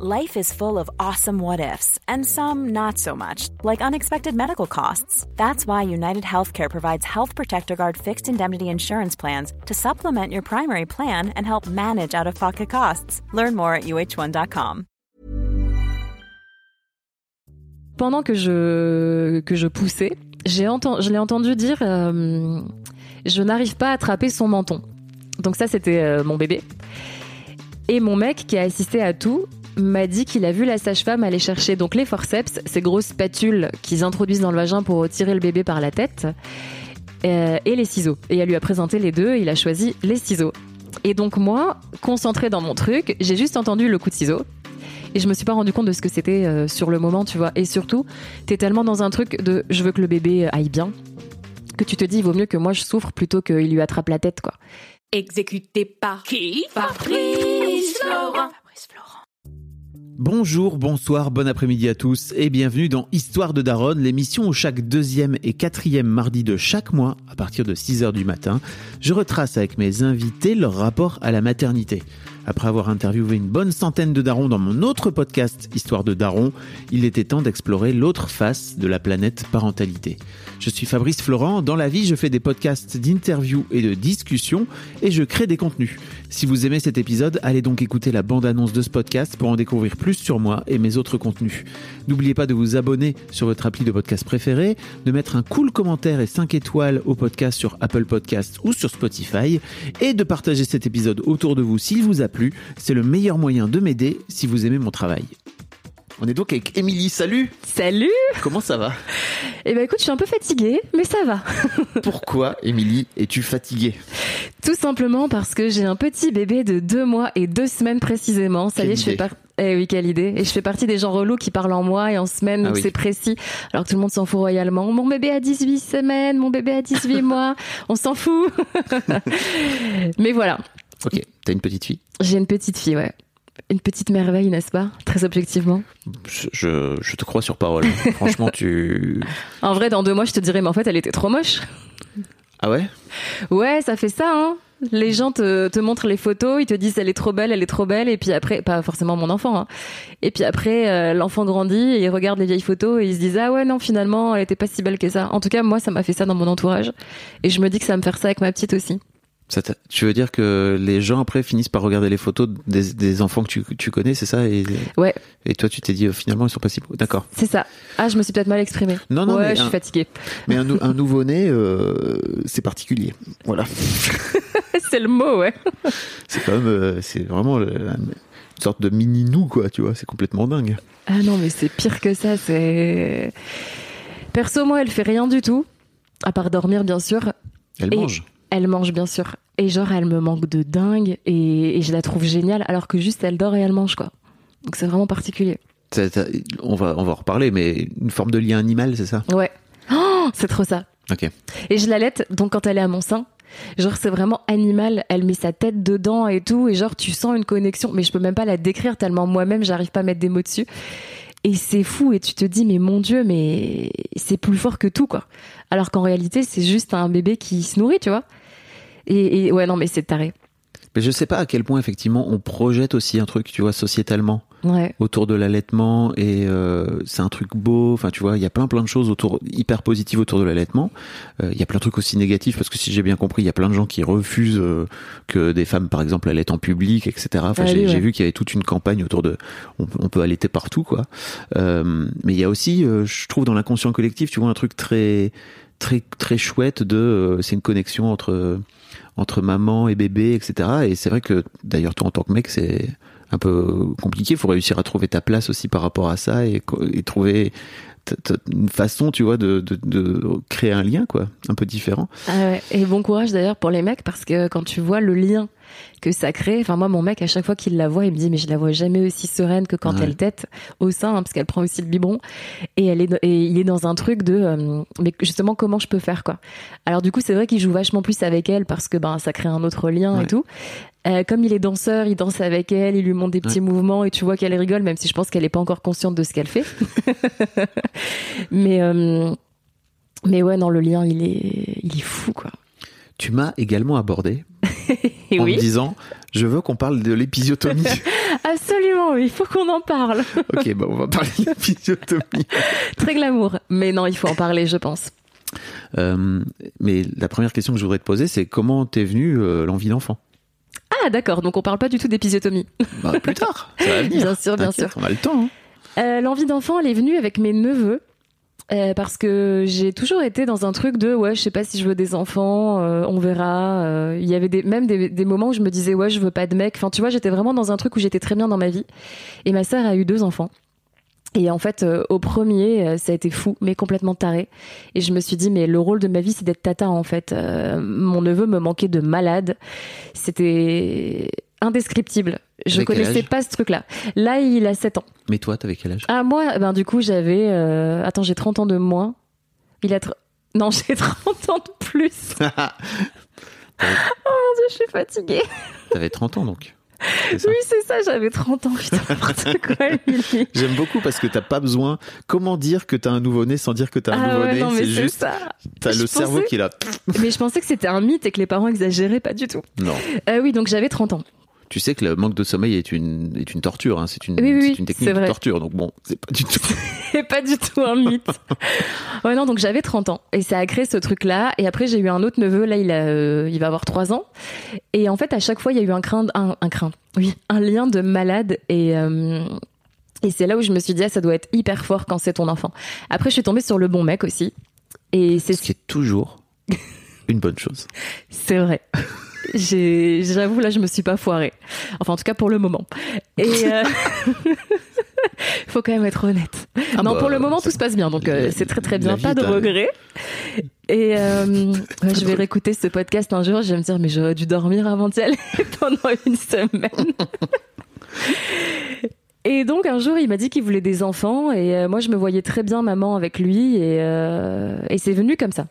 Life is full of awesome what ifs, and some not so much, like unexpected medical costs. That's why United Healthcare provides Health Protector Guard fixed indemnity insurance plans to supplement your primary plan and help manage out of pocket costs. Learn more at uh1.com. Pendant que je, que je poussais, je l'ai entendu dire euh, Je n'arrive pas à attraper son menton. Donc, ça, c'était euh, mon bébé. Et mon mec, qui a assisté à tout, m'a dit qu'il a vu la sage-femme aller chercher donc les forceps, ces grosses spatules qu'ils introduisent dans le vagin pour retirer le bébé par la tête, euh, et les ciseaux. Et elle lui a présenté les deux, et il a choisi les ciseaux. Et donc moi, concentrée dans mon truc, j'ai juste entendu le coup de ciseau. Et je me suis pas rendu compte de ce que c'était euh, sur le moment, tu vois. Et surtout, t'es tellement dans un truc de je veux que le bébé aille bien, que tu te dis il vaut mieux que moi je souffre plutôt qu'il lui attrape la tête, quoi. Exécuté par qui? Fabrice Florent. Bonjour, bonsoir, bon après-midi à tous et bienvenue dans Histoire de Daronne, l'émission où chaque deuxième et quatrième mardi de chaque mois, à partir de 6h du matin, je retrace avec mes invités leur rapport à la maternité. Après avoir interviewé une bonne centaine de darons dans mon autre podcast Histoire de Daron, il était temps d'explorer l'autre face de la planète parentalité. Je suis Fabrice Florent, dans la vie je fais des podcasts d'interviews et de discussions et je crée des contenus. Si vous aimez cet épisode, allez donc écouter la bande-annonce de ce podcast pour en découvrir plus sur moi et mes autres contenus. N'oubliez pas de vous abonner sur votre appli de podcast préféré, de mettre un cool commentaire et 5 étoiles au podcast sur Apple Podcasts ou sur Spotify et de partager cet épisode autour de vous s'il vous a plu c'est le meilleur moyen de m'aider si vous aimez mon travail. On est donc avec Émilie, salut Salut Comment ça va? Eh ben écoute, je suis un peu fatiguée, mais ça va. Pourquoi, Émilie, es-tu fatiguée? Tout simplement parce que j'ai un petit bébé de deux mois et deux semaines précisément. Ça y est, je fais partie... Eh oui, quelle idée. Et je fais partie des gens relous qui parlent en mois et en semaines, donc c'est précis. Alors que tout le monde s'en fout royalement. Mon bébé a 18 semaines, mon bébé a 18 mois. On s'en fout. mais voilà. Ok, t'as une petite fille J'ai une petite fille, ouais. Une petite merveille, n'est-ce pas? Très objectivement. Je, je, te crois sur parole. Franchement, tu. En vrai, dans deux mois, je te dirais, mais en fait, elle était trop moche. Ah ouais? Ouais, ça fait ça, hein. Les gens te, te, montrent les photos, ils te disent elle est trop belle, elle est trop belle, et puis après, pas forcément mon enfant, hein. et puis après euh, l'enfant grandit et il regarde les vieilles photos et ils se disent ah ouais non finalement elle était pas si belle que ça. En tout cas moi ça m'a fait ça dans mon entourage et je me dis que ça va me faire ça avec ma petite aussi tu veux dire que les gens après finissent par regarder les photos des, des enfants que tu, tu connais, c'est ça? Et, Ouais. Et toi, tu t'es dit oh, finalement ils sont pas si beaux. D'accord. C'est ça. Ah, je me suis peut-être mal exprimée. Non, non, ouais, je suis fatiguée. Mais un, un nouveau-né, euh, c'est particulier. Voilà. c'est le mot, ouais. c'est quand même, euh, c'est vraiment une sorte de mini nous, quoi. Tu vois, c'est complètement dingue. Ah non, mais c'est pire que ça. C'est perso, moi, elle fait rien du tout, à part dormir, bien sûr. Elle mange. Elle mange bien sûr. Et genre, elle me manque de dingue et, je la trouve géniale alors que juste elle dort et elle mange quoi. Donc c'est vraiment particulier. on, va, on va en reparler, mais une forme de lien animal, c'est ça? Ouais. Oh, c'est trop ça. Ok. Et je l'allaite, donc quand elle est à mon sein, genre c'est vraiment animal, elle met sa tête dedans et tout, et genre tu sens une connexion, mais je peux même pas la décrire tellement moi-même j'arrive pas à mettre des mots dessus. Et c'est fou, et tu te dis, mais mon Dieu, mais c'est plus fort que tout, quoi. Alors qu'en réalité, c'est juste un bébé qui se nourrit, tu vois. Et, ouais, non, mais c'est taré. Mais je sais pas à quel point effectivement on projette aussi un truc, tu vois, sociétalement, ouais. autour de l'allaitement et euh, c'est un truc beau. Enfin, tu vois, il y a plein plein de choses autour hyper positives autour de l'allaitement. Euh, il y a plein de trucs aussi négatifs parce que si j'ai bien compris, il y a plein de gens qui refusent euh, que des femmes, par exemple, allaitent en public, etc. Enfin, Ah oui, j'ai ouais. vu qu'il y avait toute une campagne autour de, on, peut- on peut allaiter partout, quoi. Euh, mais il y a aussi, euh, je trouve, dans l'inconscient collectif, tu vois, un truc très très très chouette de, euh, c'est une connexion entre entre maman et bébé, etc. Et c'est vrai que d'ailleurs toi en tant que mec, c'est un peu compliqué. Il faut réussir à trouver ta place aussi par rapport à ça et, et trouver une façon, tu vois, de, de, de créer un lien, quoi, un peu différent. Ah ouais. Et bon courage d'ailleurs pour les mecs parce que quand tu vois le lien que ça crée, enfin moi mon mec à chaque fois qu'il la voit, il me dit mais je la vois jamais aussi sereine que quand Ouais. elle tète au sein hein, parce qu'elle prend aussi le biberon et elle est et il est dans un truc de euh, mais justement comment je peux faire quoi. Alors du coup c'est vrai qu'il joue vachement plus avec elle parce que ben ça crée un autre lien Ouais. et tout. Euh, comme il est danseur, il danse avec elle, il lui montre des petits mouvements et tu vois qu'elle rigole même si je pense qu'elle est pas encore consciente de ce qu'elle fait. mais euh, mais ouais non le lien il est il est fou quoi. Tu m'as également abordé en oui. me disant, je veux qu'on parle de l'épisiotomie. Absolument, il faut qu'on en parle. Ok, bah on va parler de l'épisiotomie. Très glamour. Mais non, il faut en parler, je pense. Euh, mais la première question que je voudrais te poser, c'est comment t'es venue euh, l'envie d'enfant? Ah, d'accord. Donc on parle pas du tout d'épisiotomie. bah, Plus tard, ça va venir. Bien sûr, bien sûr. On a le temps. hein. Euh, L'envie d'enfant, elle est venue avec mes neveux. Euh, parce que j'ai toujours été dans un truc de ouais je sais pas si je veux des enfants euh, on verra Euh, il y avait des, même des, des moments où je me disais ouais je veux pas de mec enfin tu vois j'étais vraiment dans un truc où j'étais très bien dans ma vie et ma sœur a eu deux enfants et en fait euh, au premier euh, ça a été fou mais complètement taré et je me suis dit mais le rôle de ma vie c'est d'être tata en fait Euh, mon neveu me manquait de malade c'était indescriptible je quel connaissais pas ce truc là là il a 7 ans Mais toi, t'avais quel âge? Ah moi, ben du coup j'avais, attends j'ai 30 ans de moins. Il a, tr- non j'ai 30 ans de plus. oh mon dieu, je suis fatiguée. T'avais 30 ans donc. Oui c'est ça, j'avais 30 ans. Putain n'importe quoi Émilie. J'aime beaucoup parce que t'as pas besoin. Comment dire que t'as un nouveau-né sans dire que t'as un Ah ouais, nouveau-né? non mais C'est juste, ça. t'as le cerveau qui est là. Mais je pensais que c'était un mythe et que les parents exagéraient pas du tout. Non. Euh, oui donc j'avais 30 ans. Tu sais que le manque de sommeil est une, est une torture. Hein. C'est une, Oui, une technique de torture. Donc bon, c'est pas du tout. C'est pas du tout un mythe. ouais, non, donc j'avais 30 ans. Et ça a créé ce truc-là. Et après, j'ai eu un autre neveu. Là, il, a, euh, il va avoir 3 ans. Et en fait, à chaque fois, il y a eu un craint, un, un craint. Oui, un lien de malade. Et, euh, et c'est là où je me suis dit, ah, ça doit être hyper fort quand c'est ton enfant. Après, je suis tombée sur le bon mec aussi. Et c'est Ce qui est toujours une bonne chose. c'est vrai. J'avoue, là, je me suis pas foirée. Enfin, en tout cas, pour le moment. Et euh, faut quand même être honnête. Ah non, bah, pour le moment, tout se passe bien, donc euh, c'est très très bien, pas de regrets. Et euh, je vais réécouter ce podcast un jour, je vais me dire, mais j'aurais dû dormir avant d'y aller pendant une semaine. Et donc un jour, il m'a dit qu'il voulait des enfants, et euh, moi je me voyais très bien maman avec lui, et, et c'est venu comme ça.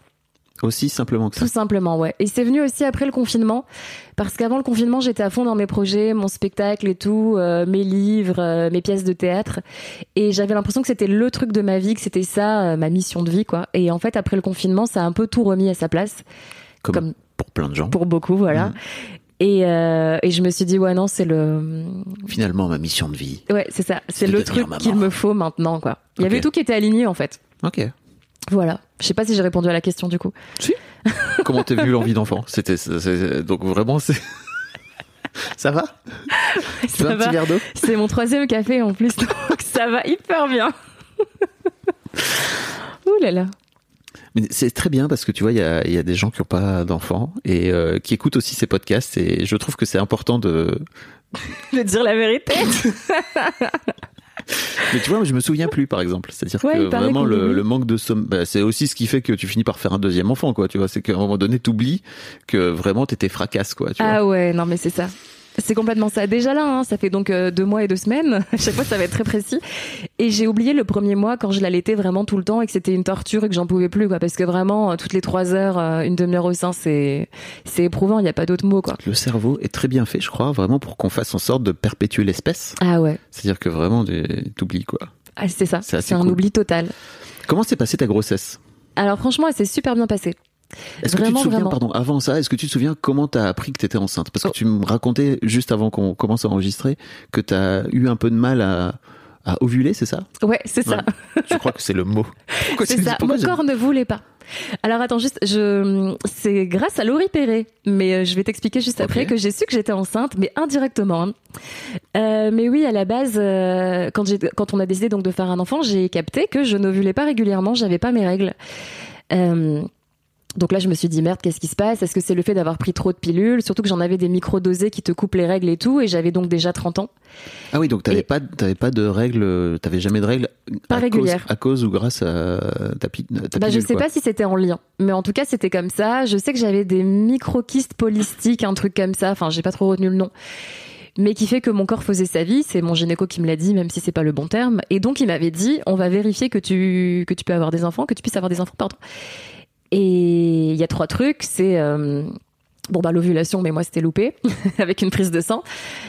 Aussi simplement que ça. Tout simplement, ouais. Et c'est venu aussi après le confinement, parce qu'avant le confinement, j'étais à fond dans mes projets, mon spectacle et tout, euh, mes livres, euh, mes pièces de théâtre, et j'avais l'impression que c'était le truc de ma vie, que c'était ça, euh, ma mission de vie, quoi. Et en fait, après le confinement, ça a un peu tout remis à sa place, Comme, comme pour plein de gens. pour beaucoup, voilà. Mhm. Et, euh, et je me suis dit, ouais, non, c'est le, Finalement, ma mission de vie. ouais, c'est ça, c'est le truc qu'il me faut maintenant, quoi. Il y avait tout qui était aligné, en fait. Ok. Voilà. Je sais pas si j'ai répondu à la question, du coup. Comment t'as vu l'envie d'enfant? C'était donc vraiment c'est. Ça va? Tu veux Ça un va. petit verre d'eau? C'est mon troisième café en plus, donc ça va hyper bien. Ouh là là. Mais c'est très bien parce que tu vois, il y a, il y a des gens qui n'ont pas d'enfants et euh, qui écoutent aussi ces podcasts et je trouve que c'est important de. De dire la vérité. Mais tu vois, je me souviens plus par exemple. C'est-à-dire Ouais, que vraiment le, manque de somme, bah, c'est aussi ce qui fait que tu finis par faire un deuxième enfant, quoi. Tu vois, c'est qu'à un moment donné, t'oublies que vraiment t'étais fracasse, quoi. Tu vois. Ah ouais, non mais c'est ça. C'est complètement ça. Déjà là, hein, ça fait donc euh, deux mois et deux semaines. À chaque fois, ça va être très précis. Et j'ai oublié le premier mois quand je l'allaitais vraiment tout le temps et que c'était une torture et que j'en pouvais plus, quoi. Parce que vraiment, euh, toutes les trois heures, euh, une demi-heure au sein, c'est c'est éprouvant. Il n'y a pas d'autre mot, quoi. Le cerveau est très bien fait, je crois, vraiment pour qu'on fasse en sorte de perpétuer l'espèce. Ah ouais, C'est-à-dire que vraiment, tu- t'oublies, quoi. ah, c'est ça. C'est un oubli total. Comment s'est passée ta grossesse? Alors franchement, elle s'est super bien passée. Est-ce que tu te souviens, vraiment. pardon, avant ça, est-ce que tu te souviens comment t'as appris que t'étais enceinte? Parce que Oh. tu me racontais juste avant qu'on commence à enregistrer que t'as eu un peu de mal à, à ovuler, c'est ça? Ouais, c'est ça. Je crois que c'est le mot. C'est ça. Mon corps ne voulait pas. Alors attends, juste, je, c'est grâce à Laurie Perret, mais euh, je vais t'expliquer juste après que j'ai su que j'étais enceinte, mais indirectement. hein. Euh, mais oui, à la base, euh, quand j'ai, quand on a décidé donc de faire un enfant, j'ai capté que je n'ovulais pas régulièrement, j'avais pas mes règles. Euh, donc là, je me suis dit merde, qu'est-ce qui se passe? Est-ce que c'est le fait d'avoir pris trop de pilules? Surtout que j'en avais des micro-dosées qui te coupent les règles et tout, et j'avais donc déjà 30 ans. Ah oui, donc t'avais Et- pas, pas de règles, t'avais jamais de règles Pas à régulières. Cause, à cause ou grâce à ta, pi- ta Bah, je pilule, sais quoi. pas si c'était en lien, mais en tout cas c'était comme ça. Je sais que j'avais des microkystes polystiques, un truc comme ça. Enfin, j'ai pas trop retenu le nom, mais qui fait que mon corps faisait sa vie. C'est mon gynéco qui me l'a dit, même si c'est pas le bon terme. Et donc il m'avait dit, on va vérifier que tu que tu peux avoir des enfants, que tu puisses avoir des enfants, pardon. Et il y a trois trucs, c'est euh, Bon bah l'ovulation, mais moi c'était loupé avec une prise de sang,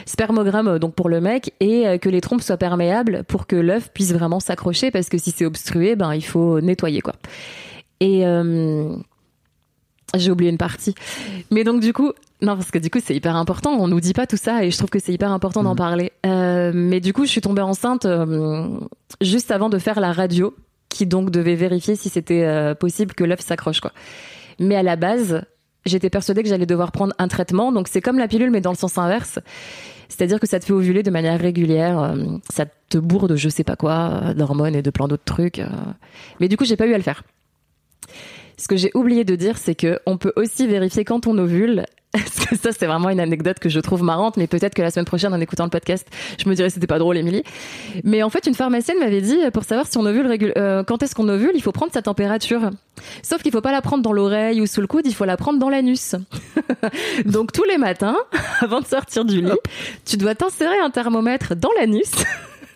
spermogramme donc pour le mec et euh, que les trompes soient perméables pour que l'œuf puisse vraiment s'accrocher parce que si c'est obstrué, ben il faut nettoyer quoi. Et euh, j'ai oublié une partie, mais donc du coup Non, parce que du coup, c'est hyper important. On nous dit pas tout ça et je trouve que c'est hyper important d'en Mhm. parler. Euh, mais du coup, je suis tombée enceinte euh, juste avant de faire la radio, qui donc devait vérifier si c'était euh, possible que l'œuf s'accroche, quoi. Mais à la base, j'étais persuadée que j'allais devoir prendre un traitement. Donc c'est comme la pilule, mais dans le sens inverse. C'est-à-dire que ça te fait ovuler de manière régulière. euh, ça te bourre de je sais pas quoi, euh, d'hormones et de plein d'autres trucs. Mais du coup, j'ai pas eu à le faire. Ce que j'ai oublié de dire, c'est que on peut aussi vérifier quand on ovule. Parce que ça, c'est vraiment une anecdote que je trouve marrante, mais peut-être que la semaine prochaine, en écoutant le podcast, je me dirais c'était pas drôle, Émilie. Mais en fait, une pharmacienne m'avait dit, pour savoir si on ovule régul- euh, quand est-ce qu'on ovule, il faut prendre sa température. Sauf qu'il faut pas la prendre dans l'oreille ou sous le coude, il faut la prendre dans l'anus. Donc tous les matins, avant de sortir du lit, tu dois t'insérer un thermomètre dans l'anus.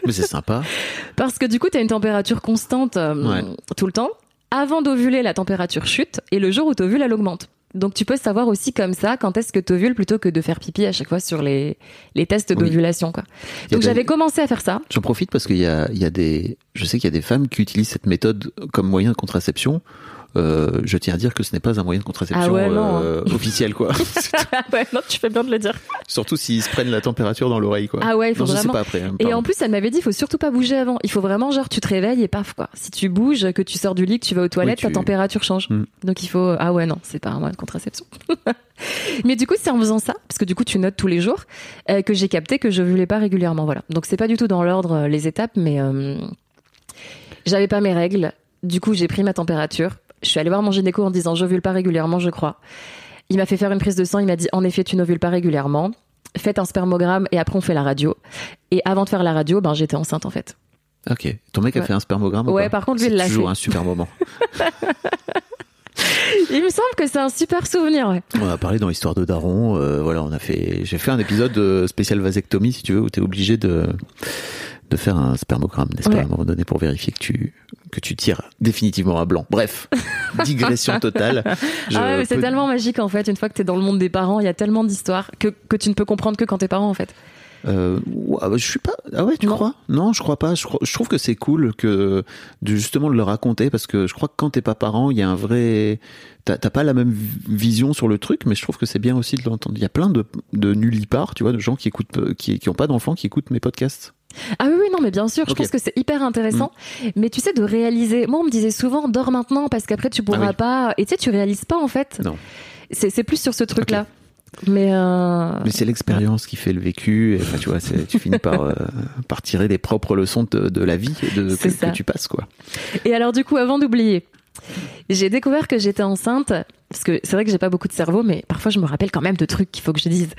Mais c'est sympa. Parce que du coup, tu as une température constante euh, Ouais. tout le temps. Avant d'ovuler, la température chute et le jour où tu elle augmente. Donc tu peux savoir aussi comme ça quand est-ce que tu ovules plutôt que de faire pipi à chaque fois sur les, les tests Oui. d'ovulation. quoi. Donc des- j'avais commencé à faire ça. J'en profite parce qu'il y a, il y a des, je sais qu'il y a des femmes qui utilisent cette méthode comme moyen de contraception. Euh, je tiens à dire que ce n'est pas un moyen de contraception Ah ouais, euh, officiel, quoi. ouais, non, tu fais bien de le dire. Surtout s'ils se prennent la température dans l'oreille, quoi. Ah ouais, il faut non, je sais vraiment- pas après. hein, Et en plus, elle m'avait dit, il faut surtout pas bouger avant. Il faut vraiment, genre, tu te réveilles et paf, quoi. Si tu bouges, que tu sors du lit, que tu vas aux toilettes, tu- ta température change. Mm. Donc il faut, ah ouais, non, c'est pas un moyen de contraception. Mais du coup, c'est en faisant ça, parce que du coup, tu notes tous les jours, euh, que j'ai capté que je voulais pas régulièrement, voilà. Donc c'est pas du tout dans l'ordre, euh, les étapes, mais euh, j'avais pas mes règles. Du coup, j'ai pris ma température. Je suis allée voir mon gynéco en disant, j'ovule pas régulièrement, je crois. Il m'a fait faire une prise de sang, il m'a dit, en effet, tu n'ovules pas régulièrement. Faites un spermogramme et après on fait la radio. Et avant de faire la radio, ben j'étais enceinte en fait. Ok. Ton mec a fait un spermogramme ou Ouais, pas par contre, lui, il C'est l'a toujours fait. un super moment. Il me semble que c'est un super souvenir, ouais. On a parlé dans Histoire de Daron. euh, voilà, on a fait. J'ai fait un épisode euh, spécial vasectomie, si tu veux, où t'es obligé de de faire un spermogramme, n'est-ce pas, à un moment donné, pour vérifier que tu que tu tires définitivement à blanc. Bref, digression totale. Je ah ouais, mais c'est peux- tellement magique en fait. Une fois que t'es dans le monde des parents, il y a tellement d'histoires que, que tu ne peux comprendre que quand t'es parent en fait. Euh, ouais, bah, je suis pas. Ah ouais, tu Non. crois? Non, je crois pas. Je, crois- je trouve que c'est cool que de justement de le raconter parce que je crois que quand t'es pas parent, il y a un vrai. T'as pas la même vision sur le truc, mais je trouve que c'est bien aussi de l'entendre. Il y a plein de, de nullipards, tu vois, de gens qui écoutent, qui, qui ont pas d'enfants, qui écoutent mes podcasts. Ah oui, oui, non, mais bien sûr, je pense que c'est hyper intéressant. Mais tu sais, de réaliser. Moi, on me disait souvent, dors maintenant parce qu'après tu pourras Ah oui. pas. Et tu sais, tu réalises pas en fait. Non. C'est c'est plus sur ce truc-là. Mais, euh, Mais c'est l'expérience qui fait le vécu. Et, enfin, tu vois, tu finis par, euh, par tirer les propres leçons de, de la vie et de, que, que tu passes, quoi. Et alors, du coup, avant d'oublier, j'ai découvert que j'étais enceinte. Parce que c'est vrai que j'ai pas beaucoup de cerveau, mais parfois je me rappelle quand même de trucs qu'il faut que je dise.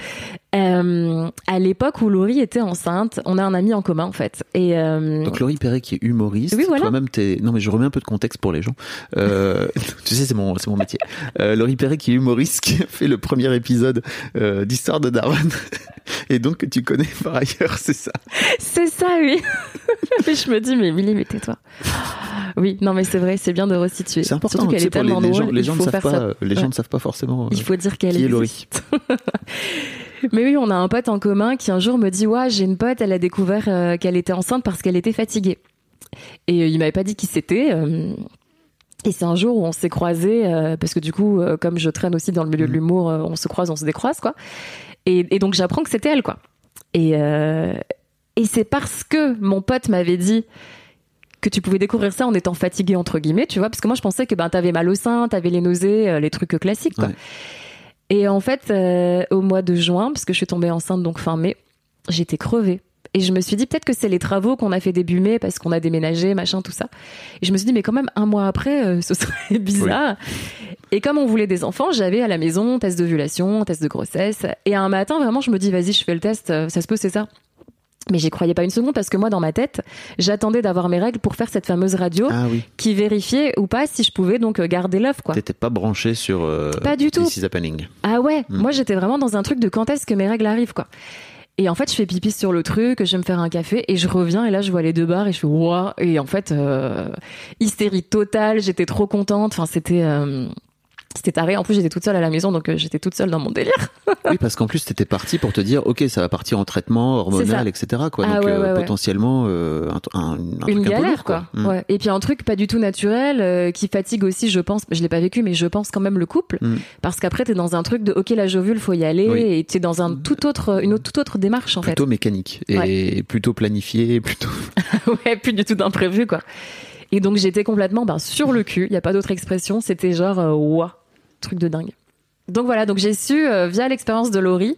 Euh, à l'époque où Laurie était enceinte, on a un ami en commun en fait. Et euh, Donc Laurie Perret qui est humoriste, Oui, voilà. toi-même t'es non mais je remets un peu de contexte pour les gens. Euh, tu sais c'est mon c'est mon métier. Laurie Perret qui est humoriste qui a fait le premier épisode d'Histoire de Darwin et donc que tu connais par ailleurs c'est ça. c'est ça, oui. Et je me dis, mais Milly, mais tais-toi. Oui, non, mais c'est vrai, c'est bien de resituer. C'est important. Surtout qu'elle est tellement les drôle. gens les gens ne savent pas les gens ne savent pas forcément. Il faut dire qu'elle est. Laurie. Mais oui, on a un pote en commun qui un jour me dit Ouais, j'ai une pote, elle a découvert euh, qu'elle était enceinte parce qu'elle était fatiguée. Et euh, il m'avait pas dit qui c'était. euh, et c'est un jour où on s'est croisés, euh, parce que du coup, comme je traîne aussi dans le milieu de l'humour, euh, on se croise, on se décroise, quoi. Et, et donc j'apprends que c'était elle, quoi. Et, et c'est parce que mon pote m'avait dit que tu pouvais découvrir ça en étant fatigué entre guillemets, tu vois, parce que moi je pensais que ben t'avais mal au sein, t'avais les nausées, euh, les trucs classiques, quoi. Ouais. Et en fait, euh, au mois de juin, parce que je suis tombée enceinte donc fin mai, j'étais crevée. Et je me suis dit peut-être que c'est les travaux qu'on a fait début mai parce qu'on a déménagé, machin, tout ça. Et je me suis dit mais quand même un mois après, euh, ce serait bizarre. Et comme on voulait des enfants, j'avais à la maison test d'ovulation, test de grossesse. Et un matin vraiment, je me dis vas-y, je fais le test, ça se peut, c'est ça. Mais j'y croyais pas une seconde parce que moi, dans ma tête, j'attendais d'avoir mes règles pour faire cette fameuse radio Ah oui. qui vérifiait ou pas si je pouvais donc euh, garder l'œuf, quoi. T'étais pas branché sur. Euh, Pas du tout. This is happening. Ah ouais, Mm. moi j'étais vraiment dans un truc de quand est-ce que mes règles arrivent, quoi. Et en fait, je fais pipi sur le truc, je vais me faire un café et je reviens et là je vois les deux barres et je fais ouah et en fait euh, hystérie totale, j'étais trop contente. Enfin c'était euh, C'était taré. En plus, j'étais toute seule à la maison, donc euh, j'étais toute seule dans mon délire. Oui, parce qu'en plus, t'étais parti pour te dire, ok, ça va partir en traitement hormonal, etc. Quoi. Ah Donc ouais, euh, ouais, potentiellement euh, un, un, un truc Une un peu galère, lourd, quoi. Mm. Ouais. Et puis un truc pas du tout naturel, euh, qui fatigue aussi, je pense. Je l'ai pas vécu, mais je pense quand même le couple, Mm. parce qu'après t'es dans un truc de, ok, la jovule, faut y aller, Oui. et t'es dans un tout autre, une autre, toute autre démarche en Plutôt mécanique et plutôt planifié, plutôt. fait. ouais, plus du tout d'imprévu, quoi. Et donc j'étais complètement ben, sur le cul. Il y a pas d'autre expression. C'était genre, euh, ouah, truc de dingue. Donc voilà, donc j'ai su euh, via l'expérience de Laurie.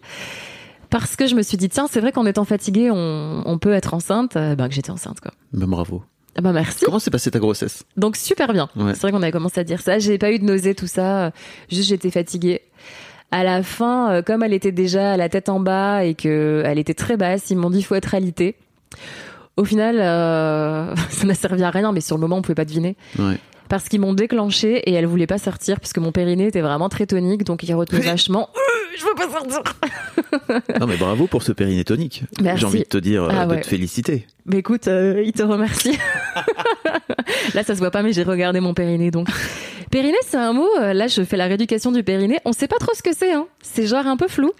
Parce que je me suis dit, tiens, c'est vrai qu'en étant fatiguée, on, on peut être enceinte. euh, ben, que j'étais enceinte, quoi. Ben, bravo. Ah Bah merci. Comment s'est passée ta grossesse? Donc super bien. Ouais. C'est vrai qu'on avait commencé à dire ça. J'ai pas eu de nausée, tout ça. Juste j'étais fatiguée. À la fin, euh, comme elle était déjà à la tête en bas et que elle était très basse, ils m'ont dit faut être alité. Au final, euh, ça n'a servi à rien, mais sur le moment on pouvait pas deviner Ouais. Parce qu'ils m'ont déclenché et elle voulait pas sortir puisque mon périnée était vraiment très tonique, donc il retenait vachement. Je veux pas sortir. Non, mais bravo pour ce périnée tonique. Merci. J'ai envie de te dire, euh, Ah de ouais. te féliciter. Mais écoute, euh, il te remercie. là, ça se voit pas, mais j'ai regardé mon périnée donc. Périnée, c'est un mot. euh, Là, je fais la rééducation du périnée. On sait pas trop ce que c'est. Hein. C'est genre un peu flou,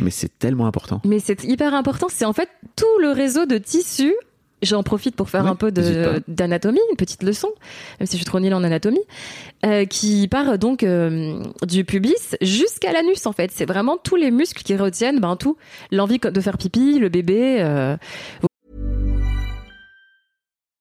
Mais c'est tellement important. mais c'est hyper important. C'est en fait tout le réseau de tissus. J'en profite pour faire un peu d'anatomie, une petite leçon, même si je suis trop nulle en anatomie, euh, qui part donc euh, du pubis jusqu'à l'anus en fait. C'est vraiment tous les muscles qui retiennent ben, tout. L'envie de faire pipi, le bébé, euh,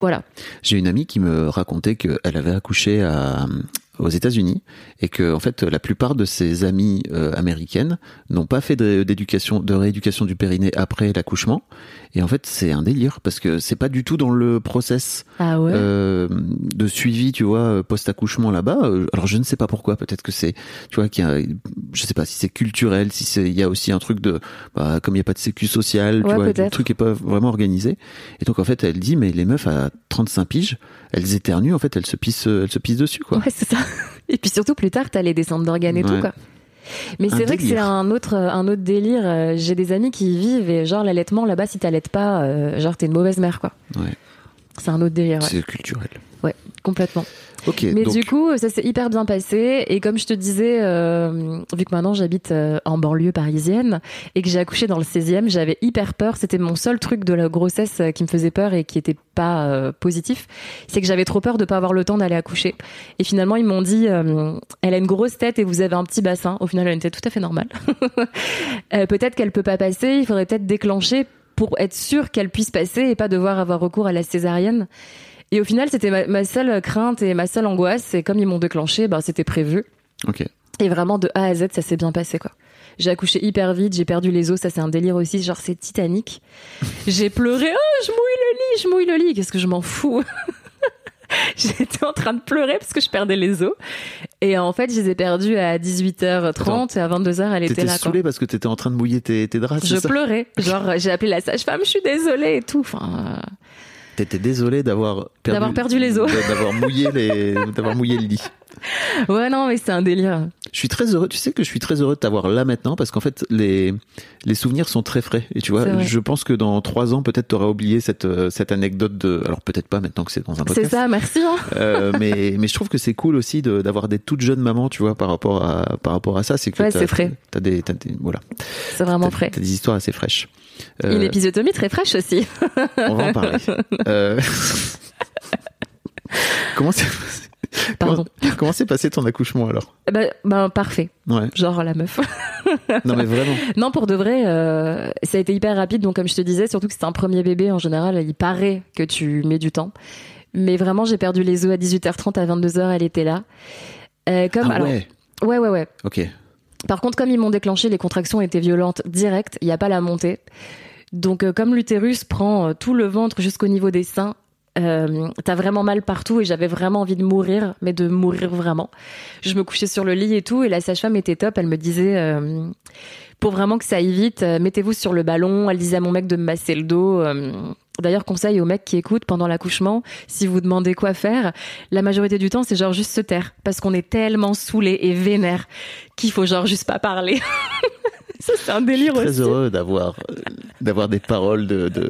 Voilà. J'ai une amie qui me racontait qu'elle avait accouché aux États-Unis et que en fait la plupart de ses amies euh, américaines n'ont pas fait d'éducation, de rééducation du périnée après l'accouchement. Et en fait c'est un délire parce que c'est pas du tout dans le process Ah ouais? euh, de suivi, tu vois, post-accouchement là-bas. Euh, Alors je ne sais pas pourquoi. Peut-être que c'est, tu vois, qu'il y a, je sais pas si c'est culturel, si c'est, il y a aussi un truc de, bah, comme il y a pas de sécu social, tu vois, le truc est pas vraiment organisé. Et donc en fait, elle dit, mais les meufs à 35 piges, elles éternuent, en fait, elles se pissent, elles se pissent dessus, quoi. Ouais, c'est ça. Et puis surtout plus tard, t'as les descentes d'organes et Ouais. tout quoi. Mais c'est vrai que c'est un autre un autre délire. Euh, J'ai des amis qui y vivent et genre l'allaitement là-bas, si t'allaites pas, euh, genre t'es une mauvaise mère quoi. Ouais. C'est un autre délire. Ouais. C'est culturel. Ouais, complètement. Ok. Mais donc, du coup, ça s'est hyper bien passé. Et comme je te disais, euh, vu que maintenant j'habite euh, en banlieue parisienne et que j'ai accouché dans le 16e, j'avais hyper peur. C'était mon seul truc de la grossesse euh, qui me faisait peur et qui était pas euh, positif. C'est que j'avais trop peur de pas avoir le temps d'aller accoucher. Et finalement, ils m'ont dit, euh, elle a une grosse tête et vous avez un petit bassin. Au final, elle a une tête tout à fait normale. Euh, peut-être qu'elle peut pas passer. Il faudrait peut-être déclencher pour être sûr qu'elle puisse passer et pas devoir avoir recours à la césarienne. Et au final, c'était ma, ma seule crainte et ma seule angoisse. Et comme ils m'ont déclenché, ben, c'était prévu. Ok. Et vraiment, de A à Z, ça s'est bien passé, quoi. J'ai accouché hyper vite, j'ai perdu les os, ça c'est un délire aussi, genre c'est Titanic. J'ai pleuré, oh, je mouille le lit, je mouille le lit, qu'est-ce que je m'en fous? J'étais en train de pleurer parce que je perdais les os. Et en fait, je les ai perdus à 18h30 Attends. et à 22h, elle était T'étais là, quoi. saoulé parce que t'étais en train de mouiller tes, tes draps, Je ça? pleurais. Genre, j'ai appelé la sage-femme, je suis désolée et tout. Enfin, T'étais désolé d'avoir perdu, D'avoir perdu les os. d'avoir mouillé les, d'avoir mouillé le lit. ouais, non, mais c'est un délire. Je suis très heureux. Tu sais que je suis très heureux de t'avoir là maintenant parce qu'en fait les les souvenirs sont très frais. Et tu vois, C'est je pense que dans trois ans peut-être t'auras oublié cette euh, cette anecdote de. Alors peut-être pas maintenant que c'est dans un C'est podcast. ça, merci. Hein. Euh, mais mais je trouve que c'est cool aussi de- d'avoir des toutes jeunes mamans, tu vois, par rapport à par rapport à ça. C'est que Ouais, t'as- c'est frais. T'as des t'as des voilà. C'est vraiment T'as- frais. T'as des histoires assez fraîches. Euh, Une épisiotomie très fraîche aussi. on va en parler. Euh, Comment Pardon. S'est passé ton accouchement alors? Bah, bah, parfait. Ouais. Genre la meuf. Non mais vraiment. non, pour de vrai, euh, ça a été hyper rapide. Donc, comme je te disais, surtout que c'était un premier bébé, en général, il paraît que tu mets du temps. Mais vraiment, j'ai perdu les œufs à 18h30, à 22h, elle était là. Euh, comme, Ah alors, ouais. ouais, ouais, ouais. Ok. Par contre, comme ils m'ont déclenché, les contractions étaient violentes direct. Il n'y a pas la montée. Donc, euh, comme l'utérus prend euh, tout le ventre jusqu'au niveau des seins, euh, t'as vraiment mal partout et j'avais vraiment envie de mourir, mais de mourir vraiment. Je me couchais sur le lit et tout, et la sage-femme était top. Elle me disait, pour vraiment que ça aille vite, euh, mettez-vous sur le ballon. Elle disait à mon mec de me masser le dos. euh, D'ailleurs, conseil aux mecs qui écoutent pendant l'accouchement, si vous demandez quoi faire, la majorité du temps, c'est genre juste se taire. Parce qu'on est tellement saoulé et vénère qu'il faut genre juste pas parler. Ça, c'est un Je suis délire très aussi. heureux d'avoir euh, d'avoir des paroles de, de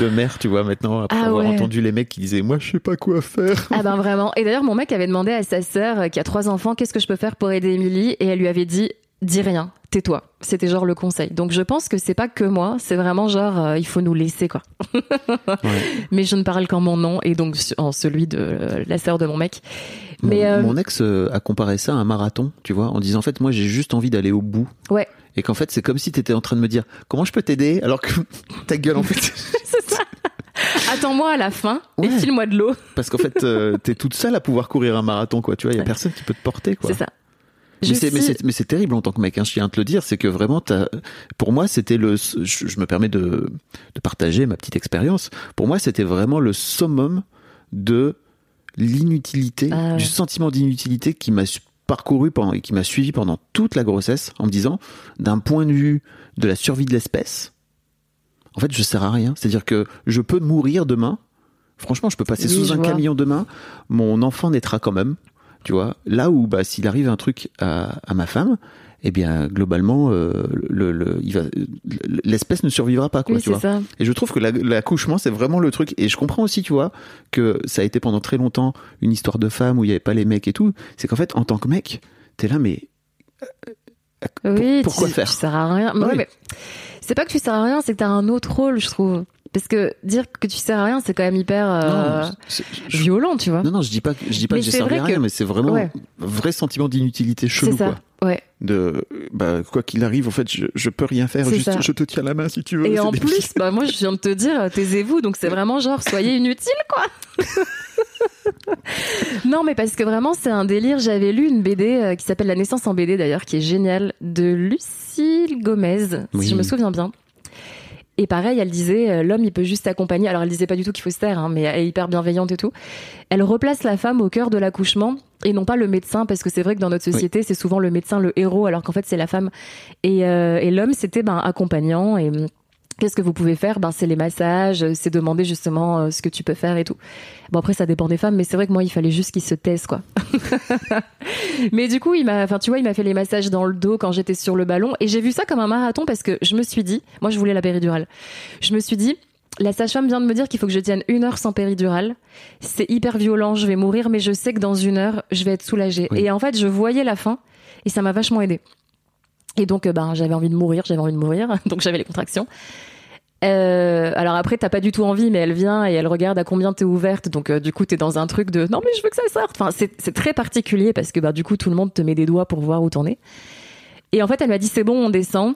de mère, tu vois maintenant après Ah avoir ouais. entendu les mecs qui disaient moi je sais pas quoi faire. Ah ben vraiment. Et d'ailleurs, mon mec avait demandé à sa sœur, qui a trois enfants, qu'est-ce que je peux faire pour aider Émilie? Et elle lui avait dit, dis rien, tais-toi. C'était genre le conseil. Donc je pense que c'est pas que moi, c'est vraiment genre, euh, il faut nous laisser quoi. Mais je ne parle qu'en mon nom et donc en celui de euh, la sœur de mon mec. Mais mon, euh, mon ex euh, a comparé ça à un marathon, tu vois, en disant en fait moi j'ai juste envie d'aller au bout. ouais, Et qu'en fait c'est comme si t'étais en train de me dire comment je peux t'aider alors que ta gueule en fait c'est ça. Attends-moi à la fin et Ouais. file-moi de l'eau. parce qu'en fait t'es toute seule à pouvoir courir un marathon quoi, tu vois, il y a Ouais. personne qui peut te porter quoi. C'est ça. Mais c'est, mais c'est, mais c'est terrible en tant que mec, hein, je tiens à te le dire, c'est que vraiment, t'as, pour moi, c'était le, je, je me permets de, de partager ma petite expérience. Pour moi, c'était vraiment le summum de l'inutilité, Ah ouais. du sentiment d'inutilité qui m'a parcouru pendant, et qui m'a suivi pendant toute la grossesse en me disant, d'un point de vue de la survie de l'espèce, en fait, je sers à rien. C'est-à-dire que je peux mourir demain. Franchement, je peux passer Oui, sous un vois. camion demain. Mon enfant naîtra quand même. Tu vois, là où bah, s'il arrive un truc à, à ma femme, eh bien globalement, euh, le, le, il va, l'espèce ne survivra pas, quoi. Oui, tu vois. ça. Et je trouve que la- l'accouchement, c'est vraiment le truc. Et je comprends aussi, tu vois, que ça a été pendant très longtemps une histoire de femme où il n'y avait pas les mecs et tout. C'est qu'en fait, en tant que mec, t'es là, mais Oui, pourquoi tu, faire? tu sers à rien. Ouais, c'est pas que tu sers à rien, c'est que t'as un autre rôle, je trouve. Parce que dire que tu sers à rien, c'est quand même hyper euh, non, c'est- je- violent, tu vois. non, non, je dis pas, que- je dis pas Mais que j'ai servi à rien, que- mais c'est vraiment Ouais. un vrai sentiment d'inutilité chelou, C'est ça. quoi. Ouais. De, bah, quoi qu'il arrive, en fait, je, je peux rien faire. Juste, ça. je te tiens la main si tu veux. Et en débile. plus, bah moi je viens de te dire, taisez-vous, donc c'est vraiment genre soyez inutile quoi. non mais parce que vraiment c'est un délire. J'avais lu une BD euh, qui s'appelle La naissance en BD d'ailleurs, qui est géniale, de Lucille Gomez, Oui. si je me souviens bien. Et pareil, elle disait euh, l'homme il peut juste accompagner. Alors elle disait pas du tout qu'il faut se taire, hein, mais elle est hyper bienveillante et tout. Elle replace la femme au cœur de l'accouchement et non pas le médecin parce que c'est vrai que dans notre société c'est souvent le médecin le héros alors qu'en fait c'est la femme et, euh, et l'homme c'était ben accompagnant et Qu'est-ce que vous pouvez faire? Ben c'est les massages, euh, c'est demander justement euh, ce que tu peux faire et tout. Bon après ça dépend des femmes, mais c'est vrai que moi il fallait juste qu'ils se taisent quoi. mais du coup il m'a, enfin tu vois il m'a fait les massages dans le dos quand j'étais sur le ballon et j'ai vu ça comme un marathon parce que je me suis dit, moi je voulais la péridurale, je me suis dit la sage-femme vient de me dire qu'il faut que je tienne une heure sans péridurale. C'est hyper violent, je vais mourir, mais je sais que dans une heure je vais être soulagée. Oui. Et en fait je voyais la fin et ça m'a vachement aidé. Et donc, euh, ben, j'avais envie de mourir, j'avais envie de mourir, donc j'avais les contractions. Euh, alors après, t'as pas du tout envie, mais elle vient et elle regarde à combien t'es ouverte, donc euh, du coup t'es dans un truc de non mais je veux que ça sorte. Enfin, c'est très particulier parce que bah du coup tout le monde te met des doigts pour voir où t'en es. Et en fait, elle m'a dit c'est bon, on descend.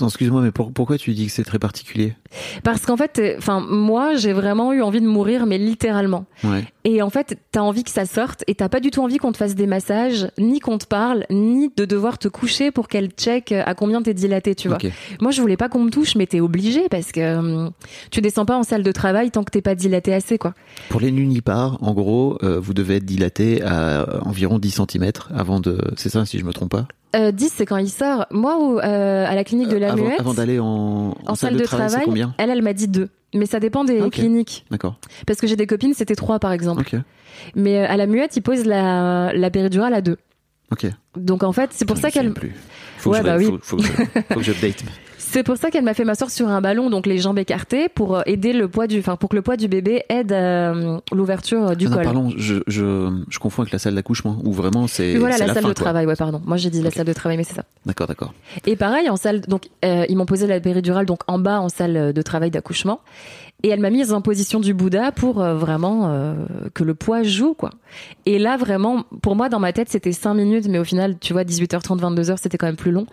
Excuse-moi, mais pour- pourquoi tu dis que c'est très particulier? Parce qu'en fait, euh, enfin moi j'ai vraiment eu envie de mourir, mais littéralement. Ouais. Et en fait, t'as envie que ça sorte et t'as pas du tout envie qu'on te fasse des massages, ni qu'on te parle, ni de devoir te coucher pour qu'elle check à combien t'es dilaté, tu vois. Moi, je voulais pas qu'on me touche, mais t'es obligé parce que hum, tu descends pas en salle de travail tant que t'es pas dilaté assez, quoi. Pour les nullipares, en gros, euh, vous devez être dilaté à environ 10 cm avant de. C'est ça, si je me trompe pas? Euh, 10, c'est quand il sort. Moi, au- euh, à la clinique de la Avant, Muette, avant d'aller en, en salle de travail, c'est combien elle, elle m'a dit 2. Mais ça dépend des Ah, ok. cliniques. D'accord. Parce que j'ai des copines, c'était 3 par exemple. Ok. Mais euh, à la Muette, ils posent la, la péridurale à 2. Ok. Donc en fait, c'est pour ça qu'elle. plus. Faut Ouais, que bah oui. faut, faut que je- faut que j'update. C'est pour ça qu'elle m'a fait m'asseoir sur un ballon, donc les jambes écartées, pour euh, aider le poids du, enfin pour que le poids du bébé aide euh, l'ouverture euh, du Ah non, col. pardon, je, je, je confonds avec la salle d'accouchement, où vraiment c'est. Voilà la, salle fin, de quoi. travail, ouais pardon. Moi j'ai dit la salle de travail, mais c'est ça. D'accord, d'accord. Et pareil en salle, donc euh, ils m'ont posé la péridurale donc en bas en salle de travail d'accouchement, et elle m'a mise en position du Bouddha pour euh, vraiment que le poids joue quoi. Et là vraiment, pour moi dans ma tête c'était 5 minutes, mais au final tu vois 18h30 22h c'était quand même plus long.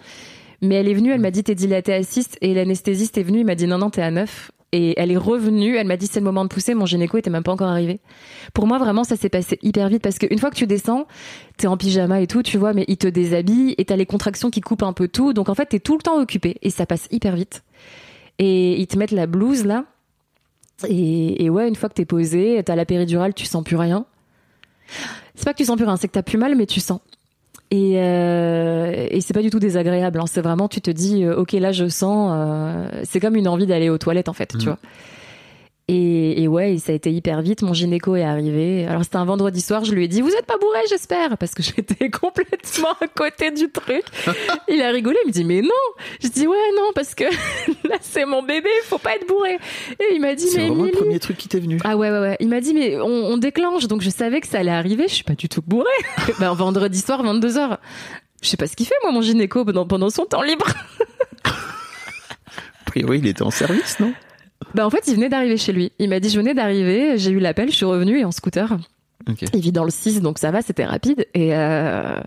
Mais elle est venue, elle m'a dit t'es dilatée à 6 et l'anesthésiste est venu, il m'a dit non non t'es à 9 et elle est revenue, elle m'a dit c'est le moment de pousser, mon gynéco était même pas encore arrivé. Pour moi vraiment ça s'est passé hyper vite parce qu'une fois que tu descends, t'es en pyjama et tout, tu vois, mais il te déshabille et t'as les contractions qui coupent un peu tout, donc en fait t'es tout le temps occupé et ça passe hyper vite. Et ils te mettent la blouse là. Et, et ouais, une fois que t'es posé, t'as la péridurale, tu sens plus rien. C'est pas que tu sens plus rien, c'est que t'as plus mal, mais tu sens. Et, euh, et c'est pas du tout désagréable. hein. C'est vraiment, tu te dis, euh, ok, là je sens. euh, c'est comme une envie d'aller aux toilettes en fait, tu Mhm. vois. Et, et ouais, et ça a été hyper vite. Mon gynéco est arrivé. Alors c'était un vendredi soir. Je lui ai dit, vous êtes pas bourré, j'espère, parce que j'étais complètement à côté du truc. Il a rigolé. Il me dit, mais non. Je dis, ouais, non, parce que là c'est mon bébé, faut pas être bourré. Et il m'a dit, C'est mais vraiment le premier truc qui t'est venu. ah ouais, ouais, ouais. Il m'a dit, mais on, on déclenche. Donc je savais que ça allait arriver. Je suis pas du tout bourrée. ben, vendredi soir, 22h. Je sais pas ce qu'il fait, moi, mon gynéco, pendant, pendant son temps libre. A priori, il était en service, non? Ben, en fait, il venait d'arriver chez lui. Il m'a dit, je venais d'arriver, j'ai eu l'appel, je suis revenue et en scooter. Il vit dans le 6, donc ça va, c'était rapide. Et, euh,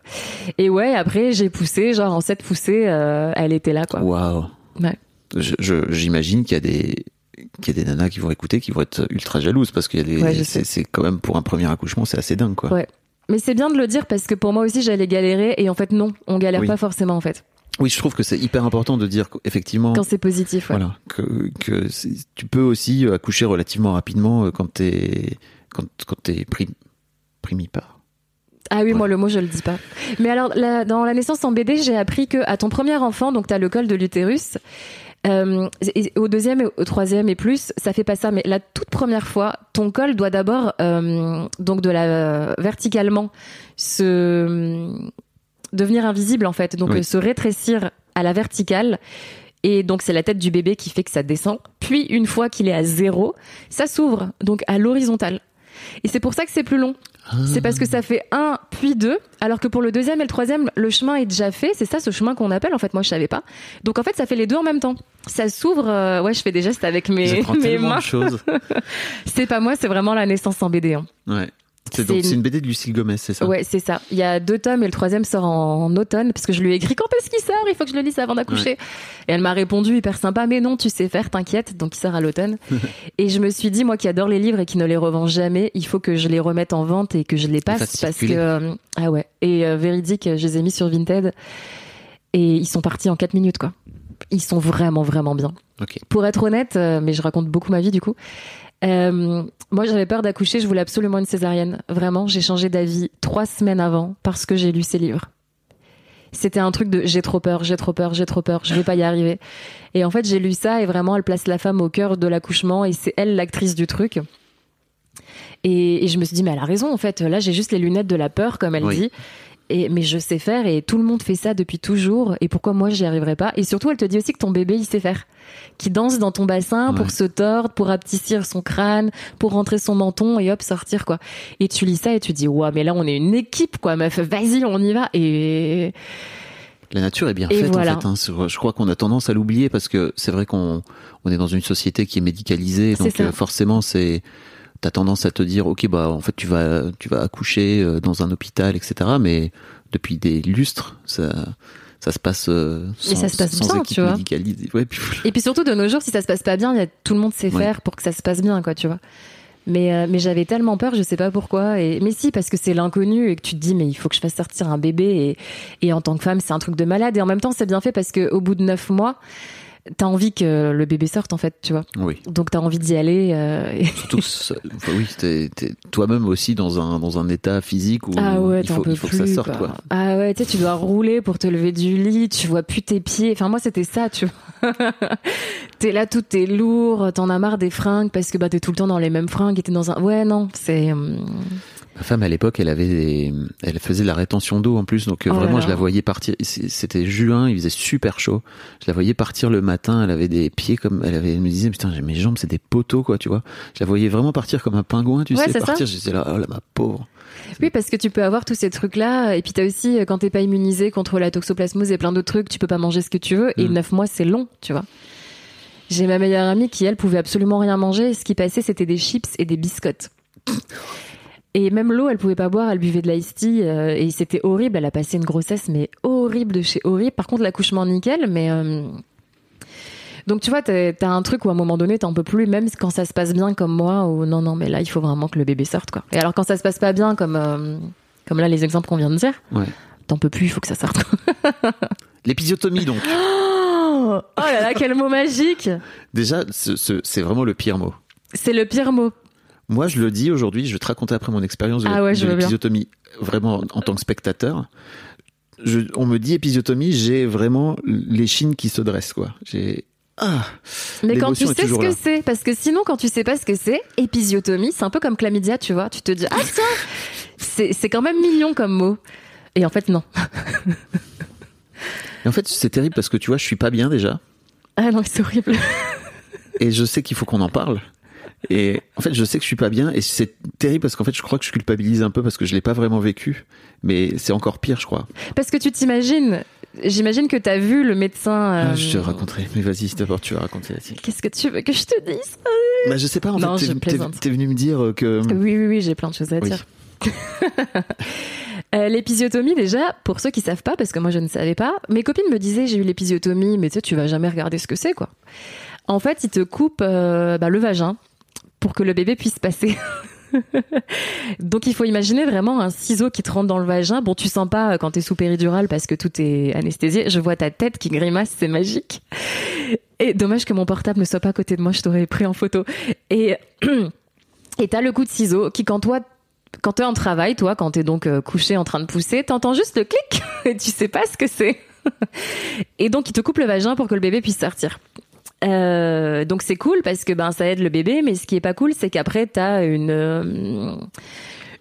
et ouais, après, j'ai poussé, genre en 7 poussées, euh, elle était là, quoi. Waouh. Ouais. Je- je- J'imagine qu'il y a des qu'il y a des nanas qui vont écouter qui vont être ultra jalouses parce qu'il y a des Ouais, je c'est quand même pour un premier accouchement c'est assez dingue quoi. Ouais. Mais c'est bien de le dire parce que pour moi aussi, j'allais galérer. Et en fait, non, on galère Oui. pas forcément, en fait, Oui, je trouve que c'est hyper important de dire qu'effectivement quand c'est positif. Ouais. voilà que tu peux aussi accoucher relativement rapidement euh, quand t'es quand quand prim, primipare. Ah oui, Ouais. moi le mot je le dis pas. Mais alors la- dans la naissance en BD, j'ai appris que à ton premier enfant, donc tu as le col de l'utérus. euh, et au deuxième et au troisième et plus, ça fait pas ça. Mais la toute première fois, ton col doit d'abord euh, donc de la verticalement se devenir invisible en fait, donc Oui. euh, se rétrécir à la verticale. Et donc c'est la tête du bébé qui fait que ça descend. Puis une fois qu'il est à zéro, ça s'ouvre donc à l'horizontale. Et c'est pour ça que c'est plus long. C'est parce que ça fait un puis deux, alors que pour le deuxième et le troisième, le chemin est déjà fait. C'est ça ce chemin qu'on appelle. En fait, moi je savais pas. Donc en fait, ça fait les deux en même temps. Ça s'ouvre. euh, ouais, je fais des gestes avec mes, mes mains. C'est pas moi, c'est vraiment la naissance en BD. hein. Ouais. C'est donc une- c'est une BD de Lucille Gomez, c'est ça? Ouais, c'est ça. Il y a deux tomes et le troisième sort en, en automne parce que je lui ai écrit quand est-ce qu'il sort? Il faut que je le lise avant d'accoucher. Et elle m'a répondu hyper sympa, mais non, tu sais faire, t'inquiète. Donc il sort à l'automne. et je me suis dit, moi qui adore les livres et qui ne les revends jamais, il faut que je les remette en vente et que je les passe parce circuler. que euh, ah ouais. Et euh, véridique, je les ai mis sur Vinted et ils sont partis en 4 minutes quoi. Ils sont vraiment vraiment bien. Ok. Pour être honnête, euh, mais je raconte beaucoup ma vie du coup. Euh, moi, j'avais peur d'accoucher. Je voulais absolument une césarienne. Vraiment, j'ai changé d'avis trois semaines avant parce que j'ai lu ces livres. C'était un truc de j'ai trop peur, j'ai trop peur, j'ai trop peur, je vais pas y arriver. Et en fait, j'ai lu ça et vraiment, elle place la femme au cœur de l'accouchement et c'est elle l'actrice du truc. Et, et je me suis dit, mais elle a raison en fait. Là, j'ai juste les lunettes de la peur, comme elle Oui. dit. Et, mais je sais faire et tout le monde fait ça depuis toujours. Et pourquoi moi j'y arriverai pas? Et surtout, elle te dit aussi que ton bébé il sait faire, qui danse dans ton bassin pour se tordre, pour aptissir son crâne, pour rentrer son menton et hop sortir quoi. Et tu lis ça et tu dis ouais mais là on est une équipe quoi meuf, vas-y on y va. Et La nature est bien Et faite voilà. en fait. hein. Je crois qu'on a tendance à l'oublier parce que c'est vrai qu'on on est dans une société qui est médicalisée, donc euh, forcément c'est t'as tendance à te dire ok bah en fait tu vas tu vas accoucher euh, dans un hôpital etc. Mais depuis des lustres ça ça se passe euh, sans, ça se passe sans bien, tu vois. Ouais, puis. Et puis surtout de nos jours, si ça se passe pas bien, il y a, tout le monde sait Ouais. faire pour que ça se passe bien, quoi, tu vois. Mais, euh, mais j'avais tellement peur, je sais pas pourquoi. Et, mais si, parce que c'est l'inconnu et que tu te dis, mais il faut que je fasse sortir un bébé. Et, et en tant que femme, c'est un truc de malade. Et en même temps, c'est bien fait parce que au bout de neuf mois, t'as envie que le bébé sorte, en fait, tu vois. oui. Donc t'as envie d'y aller. euh, Surtout enfin, oui t'es t'es toi-même aussi dans un dans un état physique où Ah ouais, il faut peux il faut plus. que ça sorte quoi. quoi. Ah ouais, tu sais, tu dois rouler pour te lever du lit, tu vois plus tes pieds. Enfin, moi, c'était ça, tu vois. t'es là, tout est lourd, t'en as marre des fringues parce que bah t'es tout le temps dans les mêmes fringues et t'es dans un. Ouais, non, c'est. Ma femme à l'époque, elle avait, des- elle faisait de la rétention d'eau en plus, donc euh, Oh vraiment, là. je la voyais partir. C'était juin, il faisait super chaud. Je la voyais partir le matin. Elle avait des pieds comme, elle avait, elle me disait, putain, mes jambes, c'est des poteaux, quoi, tu vois. Je la voyais vraiment partir comme un pingouin, tu Ouais, sais, partir. Je disais là, oh là, ma pauvre. Oui, parce que tu peux avoir tous ces trucs-là, et puis t'as aussi, euh, quand t'es pas immunisé contre la toxoplasmose et plein d'autres trucs, tu peux pas manger ce que tu veux, et Mm. neuf mois, c'est long, tu vois. J'ai ma meilleure amie qui, elle, pouvait absolument rien manger, et ce qui passait, c'était des chips et des biscottes. Et même l'eau, elle pouvait pas boire, elle buvait de l'ice tea, euh, et c'était horrible, elle a passé une grossesse, mais horrible de chez horrible. Par contre, l'accouchement, nickel, mais... euh, Donc tu vois, t'as un truc où à un moment donné, t'en peux plus, même quand ça se passe bien comme moi, ou non, non, mais là, il faut vraiment que le bébé sorte, quoi. Et alors quand ça se passe pas bien, comme, euh, comme là, les exemples qu'on vient de dire, Ouais. t'en peux plus, il faut que ça sorte. L'épisiotomie, donc. Oh, oh là là, quel mot magique Déjà, ce- ce- c'est vraiment le pire mot. C'est le pire mot. Moi, je le dis aujourd'hui, je vais te raconter après mon expérience de, Ah ouais, de l'épisiotomie, vraiment en tant que spectateur. Je, on me dit épisiotomie, j'ai vraiment les chines qui se dressent, quoi. J'ai ah, Mais quand tu sais ce que c'est, parce que sinon, quand tu sais pas ce que c'est, épisiotomie, c'est un peu comme chlamydia, tu vois. Tu te dis, ah tiens, c'est c'est quand même mignon comme mot. Et en fait, non. Et en fait, c'est terrible parce que tu vois, je suis pas bien déjà, Ah non, c'est horrible. et je sais qu'il faut qu'on en parle. Et en fait, je sais que je suis pas bien, et c'est terrible parce qu'en fait, je crois que je culpabilise un peu parce que je l'ai pas vraiment vécu, mais c'est encore pire, je crois. Parce que tu t'imagines, j'imagine que t'as vu le médecin. Ah, euh, je te raconterai, mais vas-y, d'abord, tu vas raconter. Qu'est-ce que tu veux que je te dise? Bah, je sais pas, en Non, fait, t'es- venu me dire que. Oui, oui, oui, j'ai plein de choses à Oui. dire. Euh, l'épisiotomie, déjà, pour ceux qui savent pas, parce que moi je ne savais pas, mes copines me disaient j'ai eu l'épisiotomie, mais tu sais, tu vas jamais regarder ce que c'est, quoi. En fait, ils te coupent euh, bah, le vagin pour que le bébé puisse passer. Donc il faut imaginer vraiment un ciseau qui te rentre dans le vagin. Bon, tu sens pas euh, quand t'es sous péridurale parce que tout est anesthésié. Je vois ta tête qui grimace, c'est magique. Et dommage que mon portable ne soit pas à côté de moi, je t'aurais pris en photo. Et et t'as le coup de ciseau qui, quand toi, quand t'es en travail, toi, quand t'es donc euh, couché en train de pousser, t'entends juste le clic et tu sais pas ce que c'est. et donc il te coupe le vagin pour que le bébé puisse sortir. Euh, donc c'est cool parce que ben ça aide le bébé, mais ce qui est pas cool, c'est qu'après t'as une euh,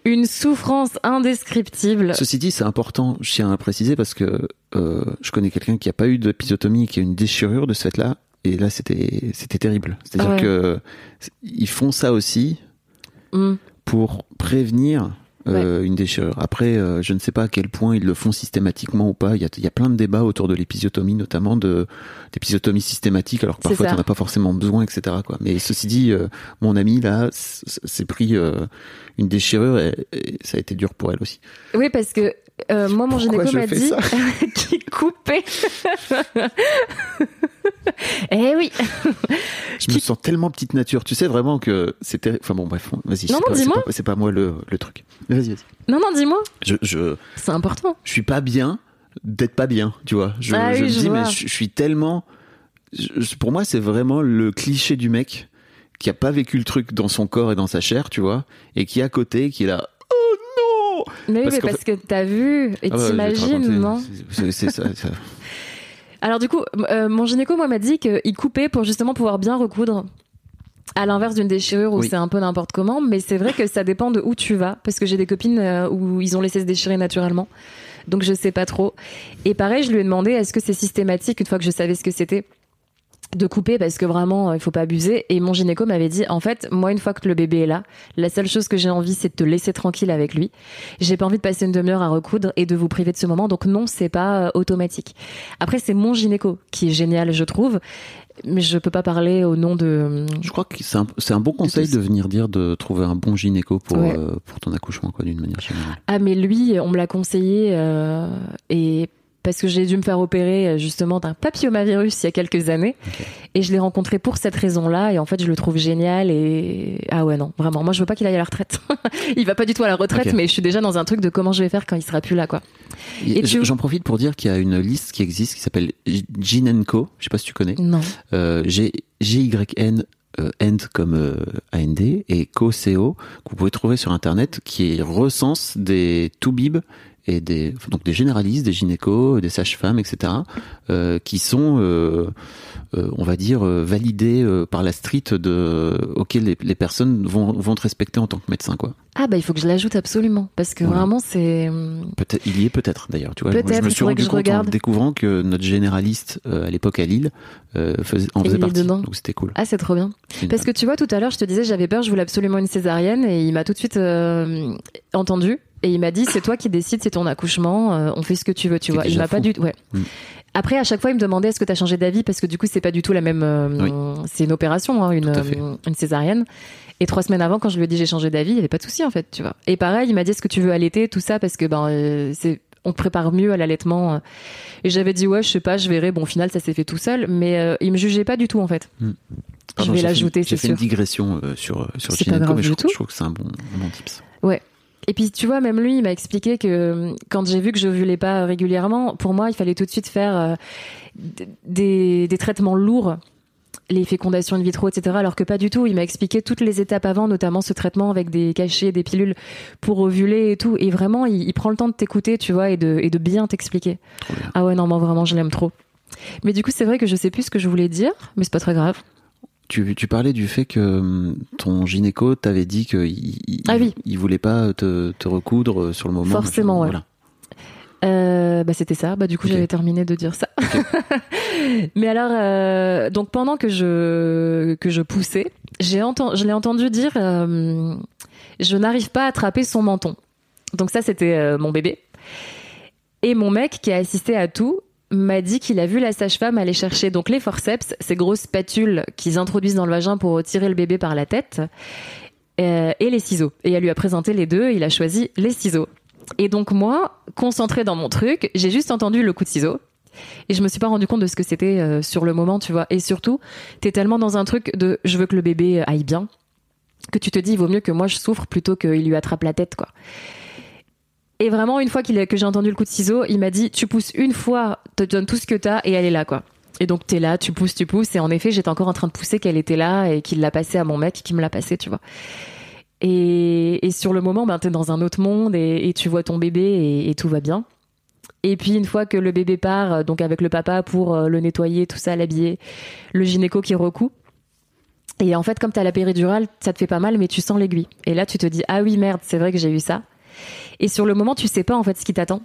une souffrance indescriptible. Ceci dit, c'est important, je tiens à préciser, parce que euh, je connais quelqu'un qui a pas eu d'épisiotomie, qui a eu une déchirure de ce fait-là, et là, c'était c'était terrible. C'est-à-dire ouais. que ils font ça aussi Mm. pour prévenir euh, une déchirure. Après, euh, je ne sais pas à quel point ils le font systématiquement ou pas. Il y a, il y a plein de débats autour de l'épisiotomie, notamment de d'épisiotomie systématique, alors que parfois tu n'en as pas forcément besoin, etc. Quoi. Mais ceci dit, euh, mon ami là s'est pris euh, une déchirure et, et ça a été dur pour elle aussi. Oui, parce que euh, moi, mon Pourquoi gynéco m'a dit ça qu'il coupait. eh oui. Je me sens tellement petite nature. Tu sais vraiment que c'était. Enfin bon, bref, vas-y. Non, c'est non, dis-moi. C'est pas, moi le, le truc. Vas-y, vas-y. Non, non, dis-moi. Je, je, C'est important. je suis pas bien d'être pas bien, tu vois. Je, Ah je oui, me je dis, vois. mais je, suis tellement. pour moi, c'est vraiment le cliché du mec qui a pas vécu le truc dans son corps et dans sa chair, tu vois, et qui est à côté, qui est là. Mais oui, Parce mais parce que t'as vu et Ah te t'imagines, C'est ça. ça. Alors du coup, euh, mon gynéco, moi, m'a dit qu'il coupait pour justement pouvoir bien recoudre. À l'inverse d'une déchirure où Oui. c'est un peu n'importe comment, mais c'est vrai que ça dépend de où tu vas, parce que j'ai des copines euh, où ils ont laissé se déchirer naturellement, donc je sais pas trop. Et pareil, je lui ai demandé est-ce que c'est systématique une fois que je savais ce que c'était? De couper parce que vraiment euh, il faut pas abuser. Et mon gynéco m'avait dit en fait moi une fois que le bébé est là la seule chose que j'ai envie c'est de te laisser tranquille avec lui. J'ai pas envie de passer une demi-heure à recoudre et de vous priver de ce moment. Donc non c'est pas euh, automatique. Après c'est mon gynéco qui est génial je trouve. Mais je peux pas parler au nom de Je crois que c'est un, c'est un bon conseil de venir dire de trouver un bon gynéco pour, Ouais. euh, pour ton accouchement, quoi, d'une manière générale. Ah mais lui, on me l'a conseillé euh, et parce que j'ai dû me faire opérer euh, justement d'un papillomavirus il y a quelques années. Et je l'ai rencontré pour cette raison-là et en fait je le trouve génial et ah ouais non vraiment moi je veux pas qu'il aille à la retraite. Il va pas du tout à la retraite mais je suis déjà dans un truc de comment je vais faire quand il sera plus là quoi. Et tu- J'en profite pour dire qu'il y a une liste qui existe qui s'appelle Gyn Co. Je sais pas si tu connais. non. Euh, G- G-Y-N euh, end comme euh, AND et CO, CO que vous pouvez trouver sur internet qui recense des toubibs et des donc des généralistes, des gynécos, des sages-femmes, etc. euh, qui sont, euh, euh, on va dire, validés par la street de auquel les, les personnes vont vont te respecter en tant que médecin, quoi. Ah bah il faut que je l'ajoute absolument parce que Voilà. vraiment c'est Peut-être, il y est peut-être d'ailleurs. Tu vois, Peut-être, je me suis rendu compte regarde. en découvrant que notre généraliste à l'époque à Lille faisait, en faisait partie. dedans. Donc c'était cool. ah c'est trop bien. Parce que tu vois tout à l'heure je te disais j'avais peur je voulais absolument une césarienne et il m'a tout de suite entendu et il m'a dit c'est toi qui décides c'est ton accouchement euh, on fait ce que tu veux tu C'est vois il m'a pas du ouais. Mm. Après à chaque fois il me demandait est-ce que tu as changé d'avis? Parce que du coup c'est pas du tout la même euh, c'est une opération hein, une euh, une césarienne et trois semaines avant quand je lui ai dit j'ai changé d'avis il y avait pas de souci en fait tu vois. Et pareil il m'a dit est-ce que tu veux allaiter tout ça? Parce que ben c'est on te prépare mieux à l'allaitement et j'avais dit ouais je sais pas je verrai bon au final ça s'est fait tout seul mais euh, il me jugeait pas du tout en fait. Pardon, je vais j'ai fait- l'ajouter, J'ai c'est fait une sûr. digression sur sur C'est grave mais je, trouve- tout. je trouve que c'est un bon, un bon tips. Et puis tu vois, même lui, il m'a expliqué que euh, quand j'ai vu que je ovulais pas régulièrement, pour moi, il fallait tout de suite faire euh, des, des traitements lourds, les fécondations in vitro, etc. Alors que pas du tout. Il m'a expliqué toutes les étapes avant, notamment ce traitement avec des cachets, des pilules pour ovuler et tout. Et vraiment, il, il prend le temps de t'écouter, tu vois, et de, et de bien t'expliquer. Ah ouais, non, moi vraiment, je l'aime trop. Mais du coup, c'est vrai que je sais plus ce que je voulais dire, mais c'est pas très grave. Tu, tu parlais du fait que hum, ton gynéco t'avait dit qu'il il, Ah oui. il voulait pas te, te recoudre sur le moment. Forcément, ouais. Voilà. Euh, bah c'était ça. Bah du coup j'avais terminé de dire ça. Mais alors euh, donc pendant que je que je poussais, j'ai entendu je l'ai entendu dire euh, je n'arrive pas à attraper son menton. Donc ça c'était euh, mon bébé. Et mon mec qui a assisté à tout m'a dit qu'il a vu la sage-femme aller chercher donc les forceps, ces grosses spatules qu'ils introduisent dans le vagin pour retirer le bébé par la tête, euh, et les ciseaux. Et elle lui a présenté les deux, il a choisi les ciseaux. Et donc moi, concentrée dans mon truc, j'ai juste entendu le coup de ciseau. Et je me suis pas rendu compte de ce que c'était euh, sur le moment, tu vois. Et surtout, t'es tellement dans un truc de je veux que le bébé aille bien que tu te dis il vaut mieux que moi je souffre plutôt qu'il lui attrape la tête, quoi. Et vraiment, une fois que j'ai entendu le coup de ciseau, il m'a dit tu pousses une fois, te donne tout ce que t'as et elle est là, quoi. Et donc t'es là, tu pousses, tu pousses. Et en effet, j'étais encore en train de pousser qu'elle était là et qu'il l'a passé à mon mec qui me l'a passé, tu vois. Et, et sur le moment, ben, t'es dans un autre monde et, tu vois ton bébé et, et tout va bien. Et puis une fois que le bébé part, euh, donc avec le papa pour euh, le nettoyer, tout ça, l'habiller, le gynéco qui recoue. Et en fait, comme t'as la péridurale, ça te fait pas mal, mais tu sens l'aiguille. Et là, tu te dis ah oui merde, c'est vrai que j'ai eu ça. Et sur le moment, tu sais pas en fait ce qui t'attend.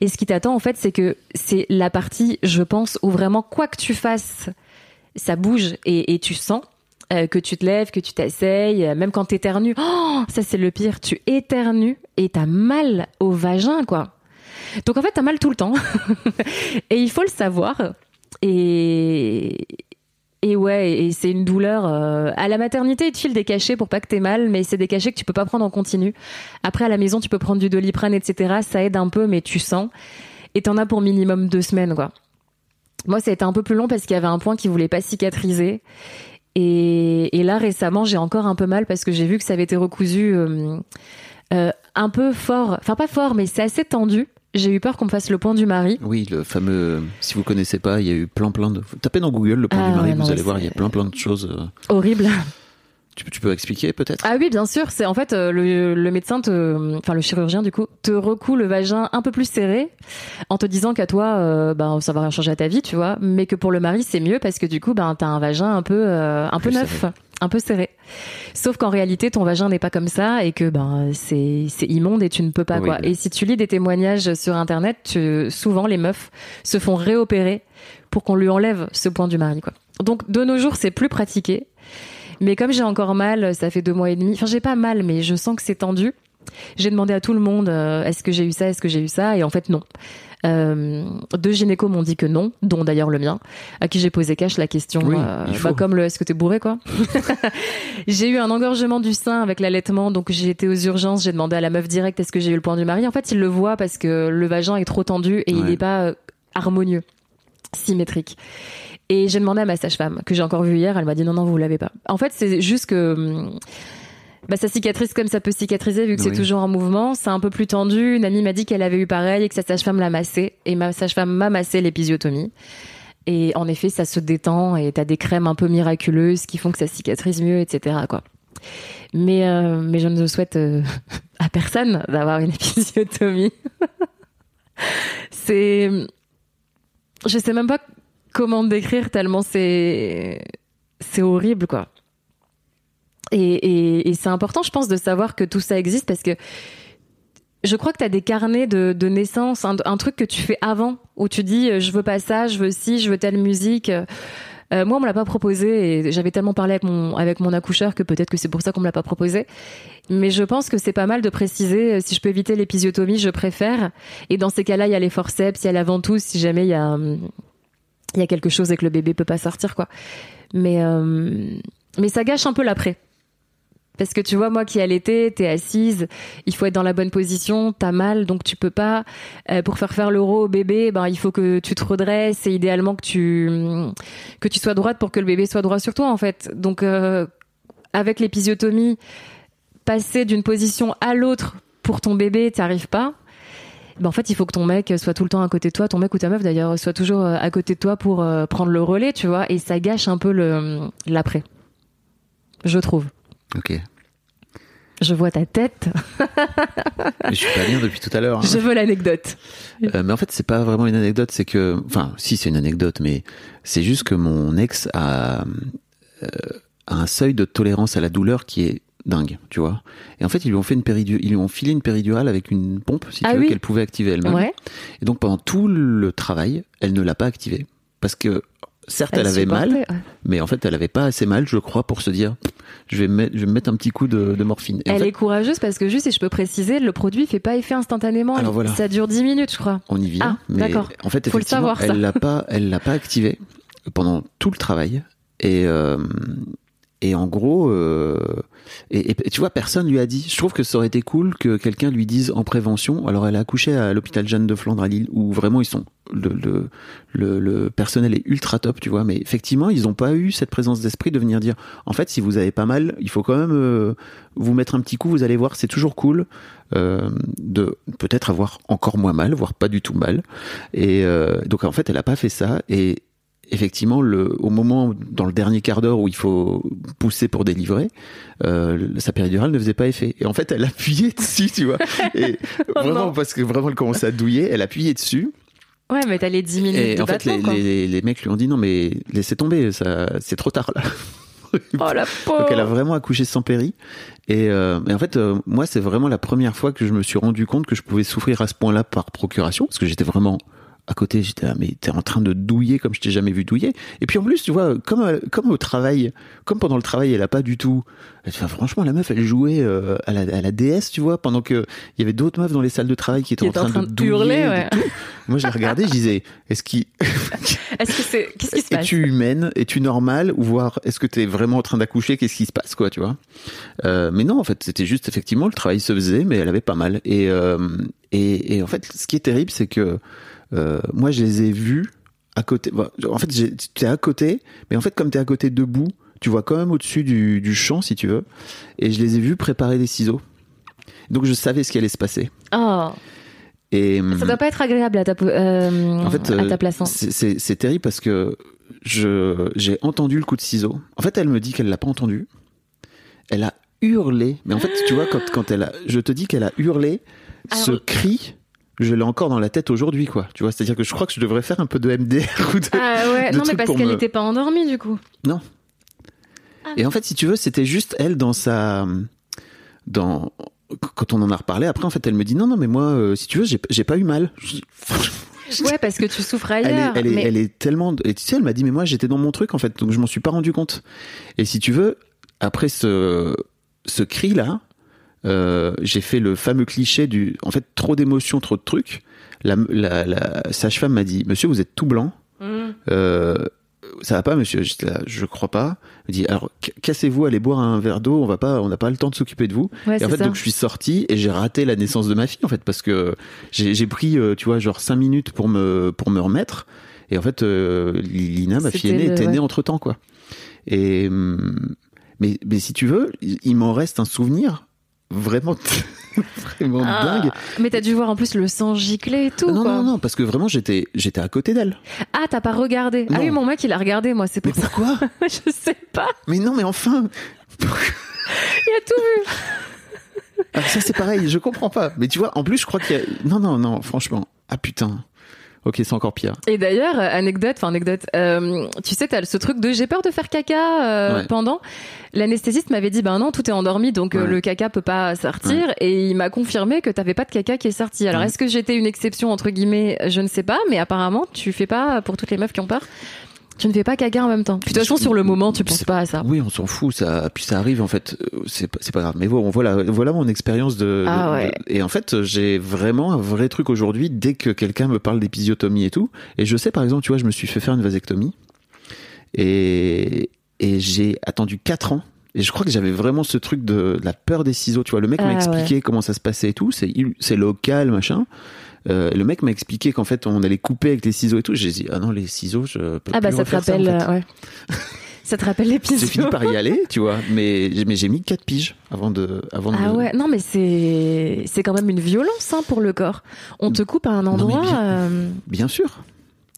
Et ce qui t'attend en fait, c'est que c'est la partie, je pense, où vraiment quoi que tu fasses, ça bouge et, tu sens euh, que tu te lèves, que tu t'asseyes, euh, même quand t'éternues. Oh, ça c'est le pire. Tu éternues et t'as mal au vagin, quoi. Donc en fait, t'as mal tout le temps. et il faut le savoir. Et, et ouais, et c'est une douleur. euh, à la maternité, ils te filent des cachets pour pas que t'aies mal, mais c'est des cachets que tu peux pas prendre en continu. Après, à la maison, tu peux prendre du doliprane, etc. Ça aide un peu, mais tu sens. Et t'en as pour minimum deux semaines, quoi. Moi, ça a été un peu plus long parce qu'il y avait un point qui voulait pas cicatriser. Et, là, récemment, j'ai encore un peu mal parce que j'ai vu que ça avait été recousu euh, euh, un peu fort. Enfin, pas fort, mais c'est assez tendu. J'ai eu peur qu'on me fasse le point du mari. Oui, le fameux. Si vous connaissez pas, il y a eu plein plein de. Tapez dans Google le point Ah du mari, ouais, non, vous allez voir, il y a plein plein de choses. euh. Horrible. Tu, peux- tu peux expliquer peut-être? Ah oui, bien sûr. C'est en fait euh, le, le médecin, te, enfin le chirurgien du coup, te recoue le vagin un peu plus serré, en te disant qu'à toi, euh, ben ça va rien changer à ta vie, tu vois, mais que pour le mari c'est mieux parce que du coup, ben t'as un vagin un peu, euh, un peu neuf, serré. un peu serré. Sauf qu'en réalité, ton vagin n'est pas comme ça et que ben c'est c'est immonde et tu ne peux pas quoi. Et si tu lis des témoignages sur internet, tu- souvent les meufs se font réopérer pour qu'on lui enlève ce point du mari quoi. Donc de nos jours, c'est plus pratiqué. Mais comme j'ai encore mal, ça fait deux mois et demi. Enfin, j'ai pas mal, mais je sens que c'est tendu. J'ai demandé à tout le monde euh, est-ce que j'ai eu ça, est-ce que j'ai eu ça, et en fait non. Euh, deux gynécos m'ont dit que non, dont d'ailleurs le mien, à qui j'ai posé cash la question, Oui, euh, bah, comme le est-ce que t'es bourré quoi? j'ai eu un engorgement du sein avec l'allaitement, donc j'ai été aux urgences, j'ai demandé à la meuf direct est-ce que j'ai eu le point du mari? En fait, il le voit parce que le vagin est trop tendu et il n'est pas euh, harmonieux, symétrique. Et j'ai demandé à ma sage-femme, que j'ai encore vue hier, elle m'a dit non, non, vous l'avez pas. En fait, c'est juste que hum, bah, ça cicatrise comme ça peut cicatriser, vu que c'est toujours en mouvement. C'est un peu plus tendu. Une amie m'a dit qu'elle avait eu pareil et que sa sage-femme l'a massé. Et ma sage-femme m'a massé l'épisiotomie. Et en effet, ça se détend et t'as des crèmes un peu miraculeuses qui font que ça cicatrise mieux, etc. Quoi. mais euh, mais je ne souhaite euh, à personne d'avoir une épisiotomie. c'est, je sais même pas comment décrire tellement c'est c'est horrible quoi. Et, et, et c'est important, je pense, de savoir que tout ça existe parce que je crois que tu as des carnets de, de naissance, un, truc que tu fais avant, où tu dis euh, je veux pas ça, je veux ci, je veux telle musique. Euh, moi, on me l'a pas proposé et j'avais tellement parlé avec mon avec mon accoucheur que peut-être que c'est pour ça qu'on me l'a pas proposé. Mais je pense que c'est pas mal de préciser euh, si je peux éviter l'épisiotomie, je préfère. Et dans ces cas-là, il y a les forceps, il y a la ventouse si jamais il y a il y a quelque chose et que le bébé peut pas sortir quoi. Mais euh, mais ça gâche un peu l'après. Parce que tu vois, moi qui allaité, t'es assise, il faut être dans la bonne position, t'as mal, donc tu peux pas. Euh, pour faire faire l'euro au bébé, ben il faut que tu te redresses et idéalement que tu que tu sois droite pour que le bébé soit droit sur toi en fait. Donc euh, avec l'épisiotomie, passer d'une position à l'autre pour ton bébé, t'arrives pas. Ben en fait, il faut que ton mec soit tout le temps à côté de toi, ton mec ou ta meuf d'ailleurs soit toujours euh, à côté de toi pour prendre le relais, tu vois, et ça gâche un peu l'après. Je trouve. Ok. Je vois ta tête. mais je suis pas bien depuis tout à l'heure. Hein. Je veux l'anecdote. Euh, mais en fait, c'est pas vraiment une anecdote, c'est que, enfin, si c'est une anecdote, mais c'est juste que mon ex a, euh, a, un seuil de tolérance à la douleur qui est dingue, tu vois. Et en fait, ils lui ont fait une péridurale, ils lui ont filé une péridurale avec une pompe, si Ah tu veux, oui. qu'elle pouvait activer elle-même. Ouais. Et donc pendant tout le travail, elle ne l'a pas activée parce que certes, elle, avait mal, ouais. mais en fait, elle avait pas assez mal, je crois, pour se dire, je vais me mettre, je vais me mettre un petit coup de, de morphine. Et en Elle fait, est courageuse parce que juste, si je peux préciser, le produit fait pas effet instantanément. Alors voilà. Ça dure 10 minutes, je crois. on y vient. Ah, mais d'accord. en fait, Faut le effectivement, savoir, elle l'a pas, elle l'a pas activé pendant tout le travail. Et euh, et en gros, euh, et, tu vois, personne lui a dit. Je trouve que ça aurait été cool que quelqu'un lui dise en prévention. Alors, elle a accouché à l'hôpital Jeanne de Flandre à Lille, où vraiment ils sont le, le, le, le personnel est ultra top, tu vois. Mais effectivement, ils n'ont pas eu cette présence d'esprit de venir dire. En fait, si vous avez pas mal, il faut quand même euh, vous mettre un petit coup. Vous allez voir, c'est toujours cool euh, de peut-être avoir encore moins mal, voire pas du tout mal. Et euh, donc en fait, elle a pas fait ça. Et effectivement, le, au moment, dans le dernier quart d'heure où il faut pousser pour délivrer, euh, sa péridurale ne faisait pas effet. Et en fait, elle appuyait dessus, tu vois. Et Oh vraiment, non. parce que vraiment, elle commençait à douiller, elle appuyait dessus. Ouais, mais t'as les 10 minutes Et de en fait, les, quoi. les, les mecs lui ont dit non, mais laissez tomber, ça, c'est trop tard là. Oh la pauvre. Donc elle a vraiment accouché sans péri. Et, euh, et en fait, euh, moi, c'est vraiment la première fois que je me suis rendu compte que je pouvais souffrir à ce point-là par procuration, parce que j'étais vraiment à côté. J'étais là, mais t'es en train de douiller comme je t'ai jamais vu douiller. Et puis en plus, tu vois, comme euh, comme au travail, comme pendant le travail, elle a pas du tout. Enfin, franchement, la meuf, elle jouait euh, à, la, à la DS, tu vois, pendant que il y avait d'autres meufs dans les salles de travail qui étaient Qui en train, en train de de douiller. hurler, de ouais. tout. Moi, je la regardais, je disais, est-ce qu'il Est-ce que c'est. Qu'est-ce qui se passe es-tu humaine? Es-tu normale? Ou voir, est-ce que tu es vraiment en train d'accoucher? Qu'est-ce qui se passe, quoi, tu vois? Euh, Mais non, en fait, c'était juste, effectivement, le travail se faisait, mais elle avait pas mal. Et, euh, et, et en fait, ce qui est terrible, c'est que euh, moi, je les ai vus à côté. bon, en fait, t'es à côté, mais en fait, comme t'es à côté debout, tu vois quand même au-dessus du, du champ, si tu veux. Et je les ai vus préparer des ciseaux. Donc, je savais ce qui allait se passer. Oh, Et, ça doit pas être agréable à ta, po- euh, en fait, à ta place. hein. c'est- terrible parce que je j'ai entendu le coup de ciseau. En fait, elle me dit qu'elle l'a pas entendu. Elle a hurlé. Mais en fait, tu vois, quand, quand elle a, je te dis qu'elle a hurlé, ce Alors- cri, je l'ai encore dans la tête aujourd'hui, quoi. Tu vois, c'est-à-dire que je crois que je devrais faire un peu de MDR ou de. Ah ouais, de non, mais parce qu'elle me- n'était pas endormie, du coup. Non. Ah. Et en fait, si tu veux, c'était juste elle dans sa, dans, quand on en a reparlé. Après, en fait, elle me dit non, non, mais moi, euh, si tu veux, j'ai pas eu mal. Ouais, parce que tu souffres elle est, ailleurs. elle, est, mais... elle est tellement. Et tu sais, elle m'a dit, mais moi, j'étais dans mon truc, en fait, donc je m'en suis pas rendu compte. Et si tu veux, après ce, ce cri-là, euh, j'ai fait le fameux cliché du. En fait, trop d'émotions, trop de trucs. La, la, la sage-femme m'a dit, monsieur, vous êtes tout blanc. Mm. Euh, ça va pas, monsieur J'étais là, Je crois pas. Elle dit, alors, ca- cassez-vous, allez boire un verre d'eau. On va pas, on n'a pas le temps de s'occuper de vous. Ouais, Et en fait, ça. donc je suis sorti et j'ai raté la naissance de ma fille en fait parce que j'ai pris, euh, tu vois, genre cinq minutes pour me pour me remettre. Et en fait, euh, Lina, ma fille aînée, le- était née ouais. entre temps quoi. Et hum, mais mais si tu veux, il m'en reste un souvenir vraiment vraiment Ah, dingue. Mais t'as dû voir en plus le sang gicler et tout. non quoi. non non parce que vraiment j'étais j'étais à côté d'elle. Ah, t'as pas regardé. Ah oui, mon mec, il a regardé, moi, c'est Mais pour ça. pourquoi Je sais pas. Mais non mais enfin. Il a tout vu. Ah, ça c'est pareil, je comprends pas. Mais tu vois, en plus, je crois qu'il y a. Non, non, non, franchement. Ah putain. Ok, c'est encore pire. Et d'ailleurs, euh, anecdote, enfin anecdote, euh, tu sais, t'as ce truc de j'ai peur de faire caca euh, Ouais. pendant. L'anesthésiste m'avait dit, ben non, tout est endormi, donc euh, le caca peut pas sortir. Et il m'a confirmé que t'avais pas de caca qui est sorti. Alors est-ce que j'étais une exception entre guillemets Je ne sais pas, mais apparemment tu fais pas pour toutes les meufs qui ont peur? Tu ne fais pas caca en même temps. Puis de toute façon, sur le moment, tu penses C'est- pas à ça. Oui, on s'en fout, ça, puis ça arrive en fait, euh, c'est pas, grave. Mais bon, voilà, voilà mon expérience de, Ah de- ouais. de- et en fait, j'ai vraiment un vrai truc aujourd'hui dès que quelqu'un me parle d'épisiotomie et tout. Et je sais, par exemple, tu vois, je me suis fait faire une vasectomie et, et j'ai attendu 4 ans. Et je crois que j'avais vraiment ce truc de, de la peur des ciseaux. Tu vois, le mec m'a Ah expliqué comment ça se passait et tout. C'est local, machin. Euh, le mec m'a expliqué qu'en fait, on allait couper avec les ciseaux et tout. J'ai dit, ah non, les ciseaux, je peux Ah bah plus ça te rappelle, en fait. euh, ouais. ça te rappelle J'ai l'épisode. fini par y aller, tu vois, mais, mais j'ai mis 4 piges avant de. Avant Ah de... ouais, non mais c'est c'est quand même une violence hein, pour le corps. On te coupe à un endroit. bien- euh, Bien sûr.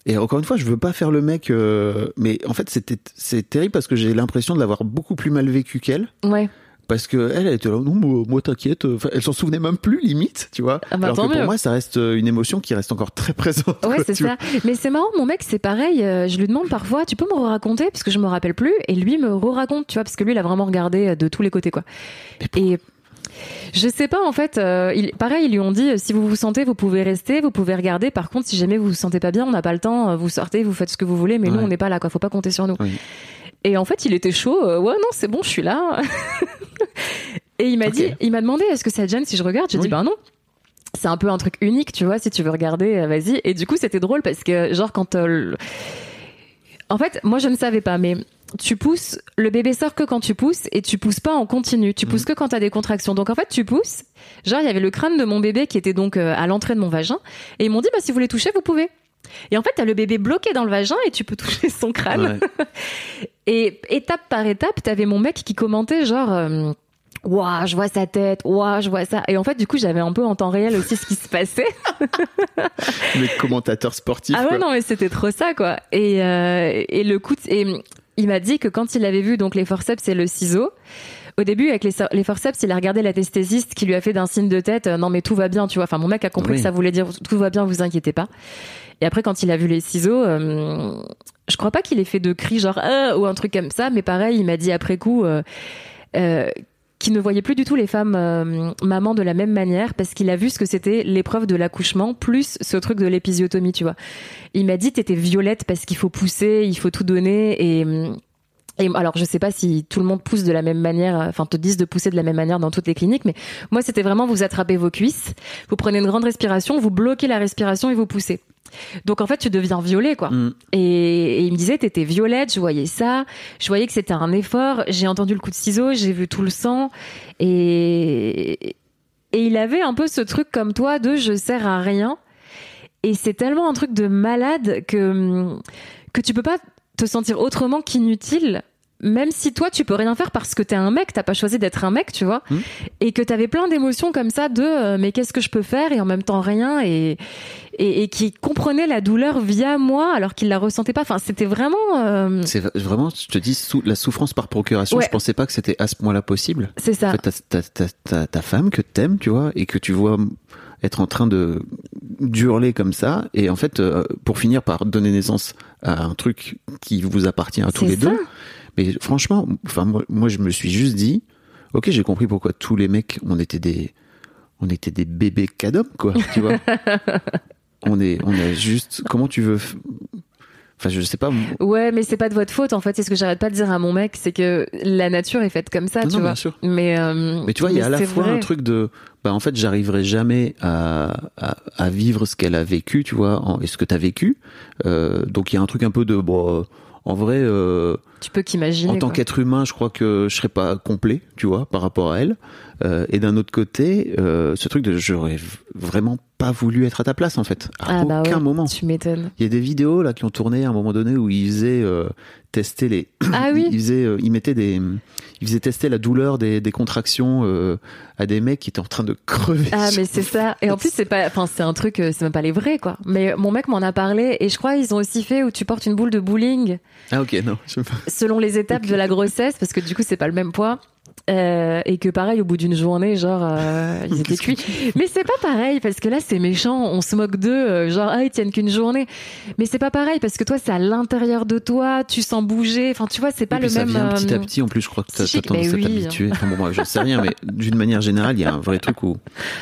Et encore une fois, je veux pas faire le mec, euh, mais en fait, c'était c'est terrible parce que j'ai l'impression de l'avoir beaucoup plus mal vécu qu'elle. Ouais. Parce que elle, elle était là, non, moi, moi, t'inquiète. Enfin, elle s'en souvenait même plus, limite, tu vois. Ah bah, Alors que pour mieux. moi, ça reste euh, une émotion qui reste encore très présente. Ouais, c'est ça. Mais c'est marrant, mon mec, c'est pareil. euh, Je lui demande parfois, tu peux me raconter parce que je me rappelle plus, et lui me raconte, tu vois, parce que lui, il a vraiment regardé euh, de tous les côtés, quoi. Et je sais pas, en fait, euh, il, pareil, ils lui ont dit, euh, si vous vous sentez, vous pouvez rester, vous pouvez regarder. Par contre, si jamais vous vous sentez pas bien, on n'a pas le temps, euh, vous sortez, vous faites ce que vous voulez, mais nous, on n'est pas là, quoi. Faut pas compter sur nous. Oui. Et en fait, il était chaud. euh, ouais, non, c'est bon, je suis là. et il m'a dit, il m'a demandé, est-ce que ça te gêne si je regarde J'ai Oui. dit, ben non. C'est un peu un truc unique, tu vois, si tu veux regarder, euh, vas-y. Et du coup, c'était drôle parce que, genre, quand euh, En fait, moi, je ne savais pas, mais tu pousses, le bébé sort que quand tu pousses et tu pousses pas en continu. Tu pousses que quand t'as des contractions. Donc, en fait, tu pousses. Genre, il y avait le crâne de mon bébé qui était donc à l'entrée de mon vagin. Et ils m'ont dit, bah, si vous voulez toucher, vous pouvez. Et en fait, t'as le bébé bloqué dans le vagin et tu peux toucher son crâne. Ouais. Et étape par étape, t'avais mon mec qui commentait genre. euh, Ouah, je vois sa tête. Ouah, je vois ça. Et en fait, du coup, j'avais un peu en temps réel aussi ce qui se passait. Le commentateur sportif. ah ouais, quoi. non, mais c'était trop ça, quoi. Et, euh, et le coup, de- et il m'a dit que quand il avait vu donc les forceps et le ciseau, au début, avec les, les forceps, il a regardé l'anesthésiste qui lui a fait d'un signe de tête, euh, non mais tout va bien, tu vois. Enfin, mon mec a compris Oui. que ça voulait dire tout va bien, vous inquiétez pas. Et après, quand il a vu les ciseaux, euh, je crois pas qu'il ait fait de cris genre Ah ou un truc comme ça, mais pareil, il m'a dit après coup. Euh, euh, qu'il ne voyait plus du tout les femmes euh, mamans de la même manière parce qu'il a vu ce que c'était l'épreuve de l'accouchement plus ce truc de l'épisiotomie, tu vois. Il m'a dit t'étais violette parce qu'il faut pousser, il faut tout donner et alors je sais pas si tout le monde pousse de la même manière, enfin te disent de pousser de la même manière dans toutes les cliniques, mais moi c'était vraiment vous attrapez vos cuisses, vous prenez une grande respiration, vous bloquez la respiration et vous poussez. Donc en fait tu deviens violet quoi. Mm. Et, et il me disait t'étais violette, je voyais ça, je voyais que c'était un effort, j'ai entendu le coup de ciseau, j'ai vu tout le sang et et il avait un peu ce truc comme toi de je sers à rien. Et c'est tellement un truc de malade que que tu peux pas te sentir autrement qu'inutile. Même si toi tu peux rien faire parce que t'es un mec, t'as pas choisi d'être un mec, tu vois, Mm. et que t'avais plein d'émotions comme ça de euh, mais qu'est-ce que je peux faire et en même temps rien et et, et qui comprenait la douleur via moi alors qu'il la ressentait pas. Enfin c'était vraiment euh, C'est vraiment, je te dis, sous, la souffrance par procuration, Ouais. je pensais pas que c'était à ce point-là possible. c'est ça. En fait, t'as, ta femme que t'aimes, tu vois, et que tu vois être en train de d'hurler comme ça, et en fait, euh, pour finir par donner naissance à un truc qui vous appartient à tous les ça. deux. Mais franchement, enfin moi, moi, je me suis juste dit, ok, j'ai compris pourquoi tous les mecs, on était des, on était des bébés cadom, quoi, tu vois. on est, on a juste, comment tu veux, enfin, je sais pas. Ouais, mais c'est pas de votre faute en fait. C'est ce que j'arrête pas de dire à mon mec, c'est que la nature est faite comme ça, Non, tu non, vois. bien sûr. Mais euh, Mais tu vois, il y a à la fois vrai. un truc de, bah en fait, j'arriverai jamais à, à, à vivre ce qu'elle a vécu, tu vois, en- et ce que t'as vécu. Euh, donc il y a un truc un peu de, bon, en vrai, euh, Tu peux qu'imaginer. en tant qu'être humain, je crois que je serais pas complet, tu vois, par rapport à elle. Euh, et d'un autre côté, euh, ce truc de, j'aurais vraiment pas voulu être à ta place, en fait, à Ah bah aucun ouais, moment. Tu m'étonnes. Il y a des vidéos là qui ont tourné à un moment donné où ils faisaient euh, tester les. Ah oui. Ils faisaient, ils mettaient des, ils faisaient tester la douleur des, des contractions à des mecs qui étaient en train de crever. Ah mais c'est ça. Et en plus c'est pas, enfin c'est un truc, c'est même pas les vrais quoi. Mais mon mec m'en a parlé et je crois ils ont aussi fait où tu portes une boule de bowling Ah ok non. je sais pas. Selon les étapes de la grossesse parce que du coup c'est pas le même poids. Euh, et que pareil au bout d'une journée genre euh, ils étaient cuits. Mais c'est pas pareil parce que là c'est méchant on se moque d'eux euh, genre ah ils tiennent qu'une journée. Mais c'est pas pareil parce que toi c'est à l'intérieur de toi tu sens bouger enfin tu vois c'est pas Et le puis ça même vient petit à petit. En plus je crois que t'as tendance à oui. t'habituer enfin bon moi je sais rien mais d'une manière générale il y a un vrai truc où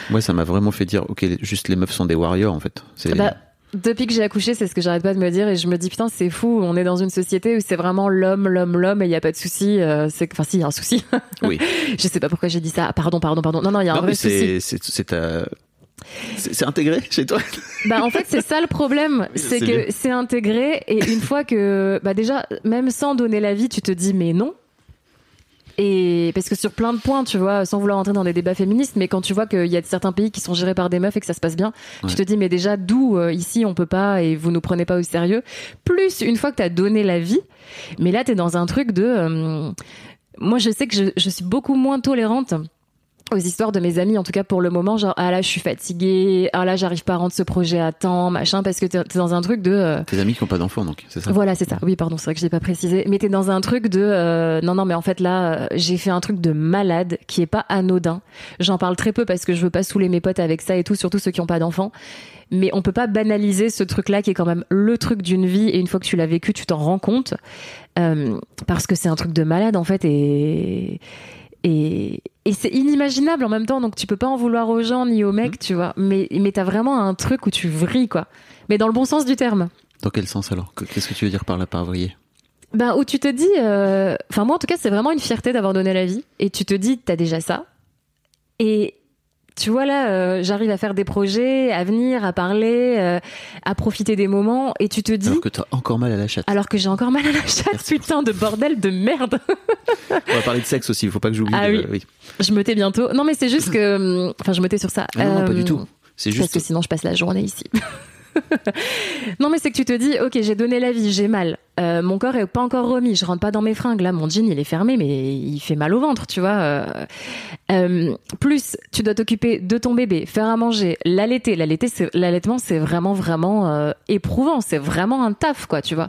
moi ça m'a vraiment fait dire ok juste les meufs sont des warriors en fait. C'est Bah, depuis que j'ai accouché, c'est ce que j'arrête pas de me dire et je me dis putain c'est fou, on est dans une société où c'est vraiment l'homme, l'homme, l'homme et il y a pas de souci. euh, c'est enfin si il y a un souci. oui je sais pas pourquoi j'ai dit ça. Ah, Pardon, pardon, pardon. Non non, il y a un non vrai mais souci. c'est c'est c'est intégré chez toi Bah en fait c'est ça le problème, c'est c'est que c'est intégré et une fois que bah déjà même sans donner l'avis, tu te dis mais non. Et parce que sur plein de points, tu vois, sans vouloir entrer dans des débats féministes, mais quand tu vois qu'il y a certains pays qui sont gérés par des meufs et que ça se passe bien, Ouais. tu te dis mais déjà d'où euh, ici on peut pas et vous nous prenez pas au sérieux? Plus une fois que t'as donné l'avis, mais là t'es dans un truc de, euh, moi je sais que je, je suis beaucoup moins tolérante aux histoires de mes amis, en tout cas pour le moment, genre ah là je suis fatiguée, ah là j'arrive pas à rendre ce projet à temps, machin, parce que t'es dans un truc de euh, tes amis qui ont pas d'enfants donc c'est ça? Voilà c'est ça. Oui pardon, c'est vrai que je l'ai pas précisé, mais t'es dans un truc de euh, non non mais en fait là euh, j'ai fait un truc de malade qui est pas anodin. J'en parle très peu parce que je veux pas saouler mes potes avec ça et tout, surtout ceux qui ont pas d'enfants. Mais on peut pas banaliser ce truc-là qui est quand même le truc d'une vie et une fois que tu l'as vécu, tu t'en rends compte Euh, parce que c'est un truc de malade en fait et et, et c'est inimaginable en même temps, donc tu peux pas en vouloir aux gens ni aux mecs, tu vois. Mais, mais t'as vraiment un truc où tu vrilles, quoi. Mais dans le bon sens du terme. dans quel sens alors? Que- qu'est-ce que tu veux dire par là par vriller Ben, où tu te dis, euh, enfin, moi en tout cas, c'est vraiment une fierté d'avoir donné la vie. Et tu te dis, t'as déjà ça. Et tu vois, là, euh, j'arrive à faire des projets, à venir, à parler, euh, à profiter des moments. Et tu te dis. alors que t'as encore mal à la chatte Alors que j'ai encore mal à la chatte, putain de bordel de merde. on va parler de sexe aussi il faut pas que j'oublie Ah de- oui. Je me tais bientôt. Non, mais c'est juste que. hum, Enfin, je me tais sur ça. Ah non, non, pas Euh, du tout c'est Parce juste que sinon, je passe la journée ici. non, mais c'est que tu te dis, ok, j'ai donné la vie, j'ai mal. Euh, mon corps est pas encore remis, je rentre pas dans mes fringues. Là, mon jean, il est fermé, mais il fait mal au ventre, tu vois. Euh, euh, plus, tu dois t'occuper de ton bébé, faire à manger, l'allaiter. L'allaitement, c'est vraiment, vraiment éprouvant. C'est vraiment un taf, quoi, tu vois.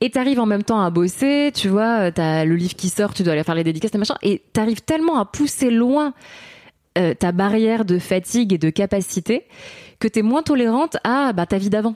Et t'arrives en même temps à bosser, tu vois, t'as le livre qui sort, tu dois aller faire les dédicaces et machin, et t'arrives tellement à pousser loin ta barrière de fatigue et de capacité que t'es moins tolérante à bah, ta vie d'avant.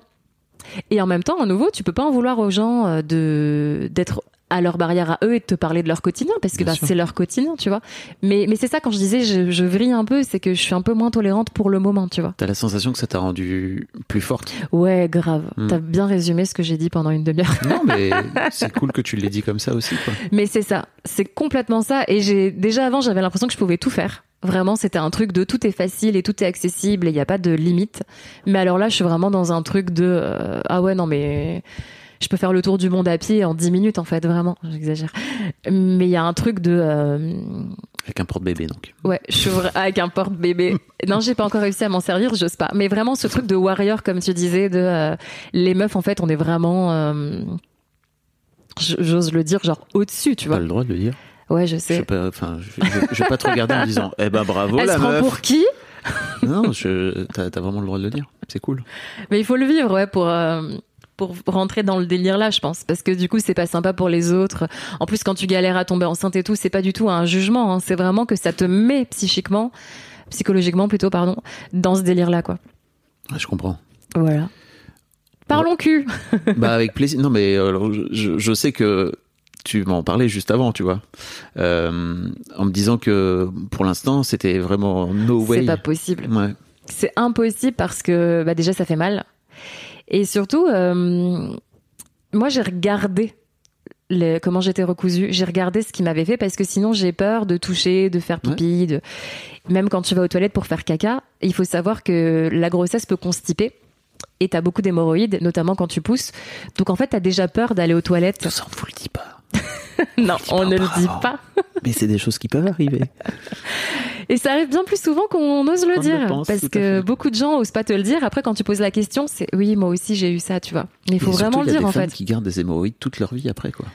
Et en même temps, à nouveau, tu peux pas en vouloir aux gens euh, de d'être à leur barrière à eux et de te parler de leur quotidien parce que bah, c'est leur quotidien, tu vois. Mais mais c'est ça quand je disais je, je vrille un peu, c'est que je suis un peu moins tolérante pour le moment, tu vois. t'as la sensation que ça t'a rendu plus forte? Ouais, grave. Hmm. T'as bien résumé ce que j'ai dit pendant une demi-heure. non mais c'est cool que tu l'aies dit comme ça aussi quoi Mais c'est ça, c'est complètement ça. Et j'ai déjà avant, j'avais l'impression que je pouvais tout faire. Vraiment, c'était un truc de tout est facile et tout est accessible et il n'y a pas de limite. Mais alors là, je suis vraiment dans un truc de euh, ah ouais non mais je peux faire le tour du monde à pied en 10 minutes en fait, vraiment, j'exagère. Mais il y a un truc de euh, avec un porte-bébé donc ouais, je suis avec un porte-bébé. Non, j'ai pas encore réussi à m'en servir, j'ose pas. Mais vraiment ce truc de warrior comme tu disais de euh, les meufs en fait, on est vraiment j'ose le dire genre au-dessus, tu tu vois. pas le droit de le dire Ouais, je je sais. vais pas enfin je, je- je vais pas te regarder en disant eh ben bravo Elle la se prend meuf pour qui? Non je t'as t'as vraiment le droit de le dire c'est cool Mais il faut le vivre, ouais, pour euh, pour rentrer dans le délire là, je pense, parce que du coup, c'est pas sympa pour les autres. En plus, quand tu galères à tomber enceinte et tout, c'est pas du tout un jugement. hein. C'est vraiment que ça te met psychiquement, psychologiquement plutôt, pardon, dans ce délire là, quoi. Ouais, je comprends Voilà. Parlons cul. bah avec plaisir. Non mais euh, je- je, je sais que tu m'en parlais juste avant, tu vois, Euh, en me disant que pour l'instant c'était vraiment no way. C'est pas possible. Ouais. C'est impossible parce que bah, déjà ça fait mal. Et surtout, euh, moi j'ai regardé le- comment j'étais recousue. J'ai regardé ce qu'il m'avait fait parce que sinon j'ai peur de toucher, de faire pipi. De... Même quand tu vas aux toilettes pour faire caca, il faut savoir que la grossesse peut constiper. Et t'as beaucoup d'hémorroïdes, notamment quand tu pousses. Donc en fait, t'as déjà peur d'aller aux toilettes. Ça on vous le dit pas. non, on ne le dit pas. Mais c'est des choses qui peuvent arriver. Et ça arrive bien plus souvent qu'on ose le dire. le pense, parce que beaucoup de gens osent pas te le dire. Après, quand tu poses la question, c'est oui, moi aussi j'ai eu ça, tu vois. Mais il faut surtout, vraiment le il y a dire des en femmes fait. qui gardent des hémorroïdes toute leur vie après quoi.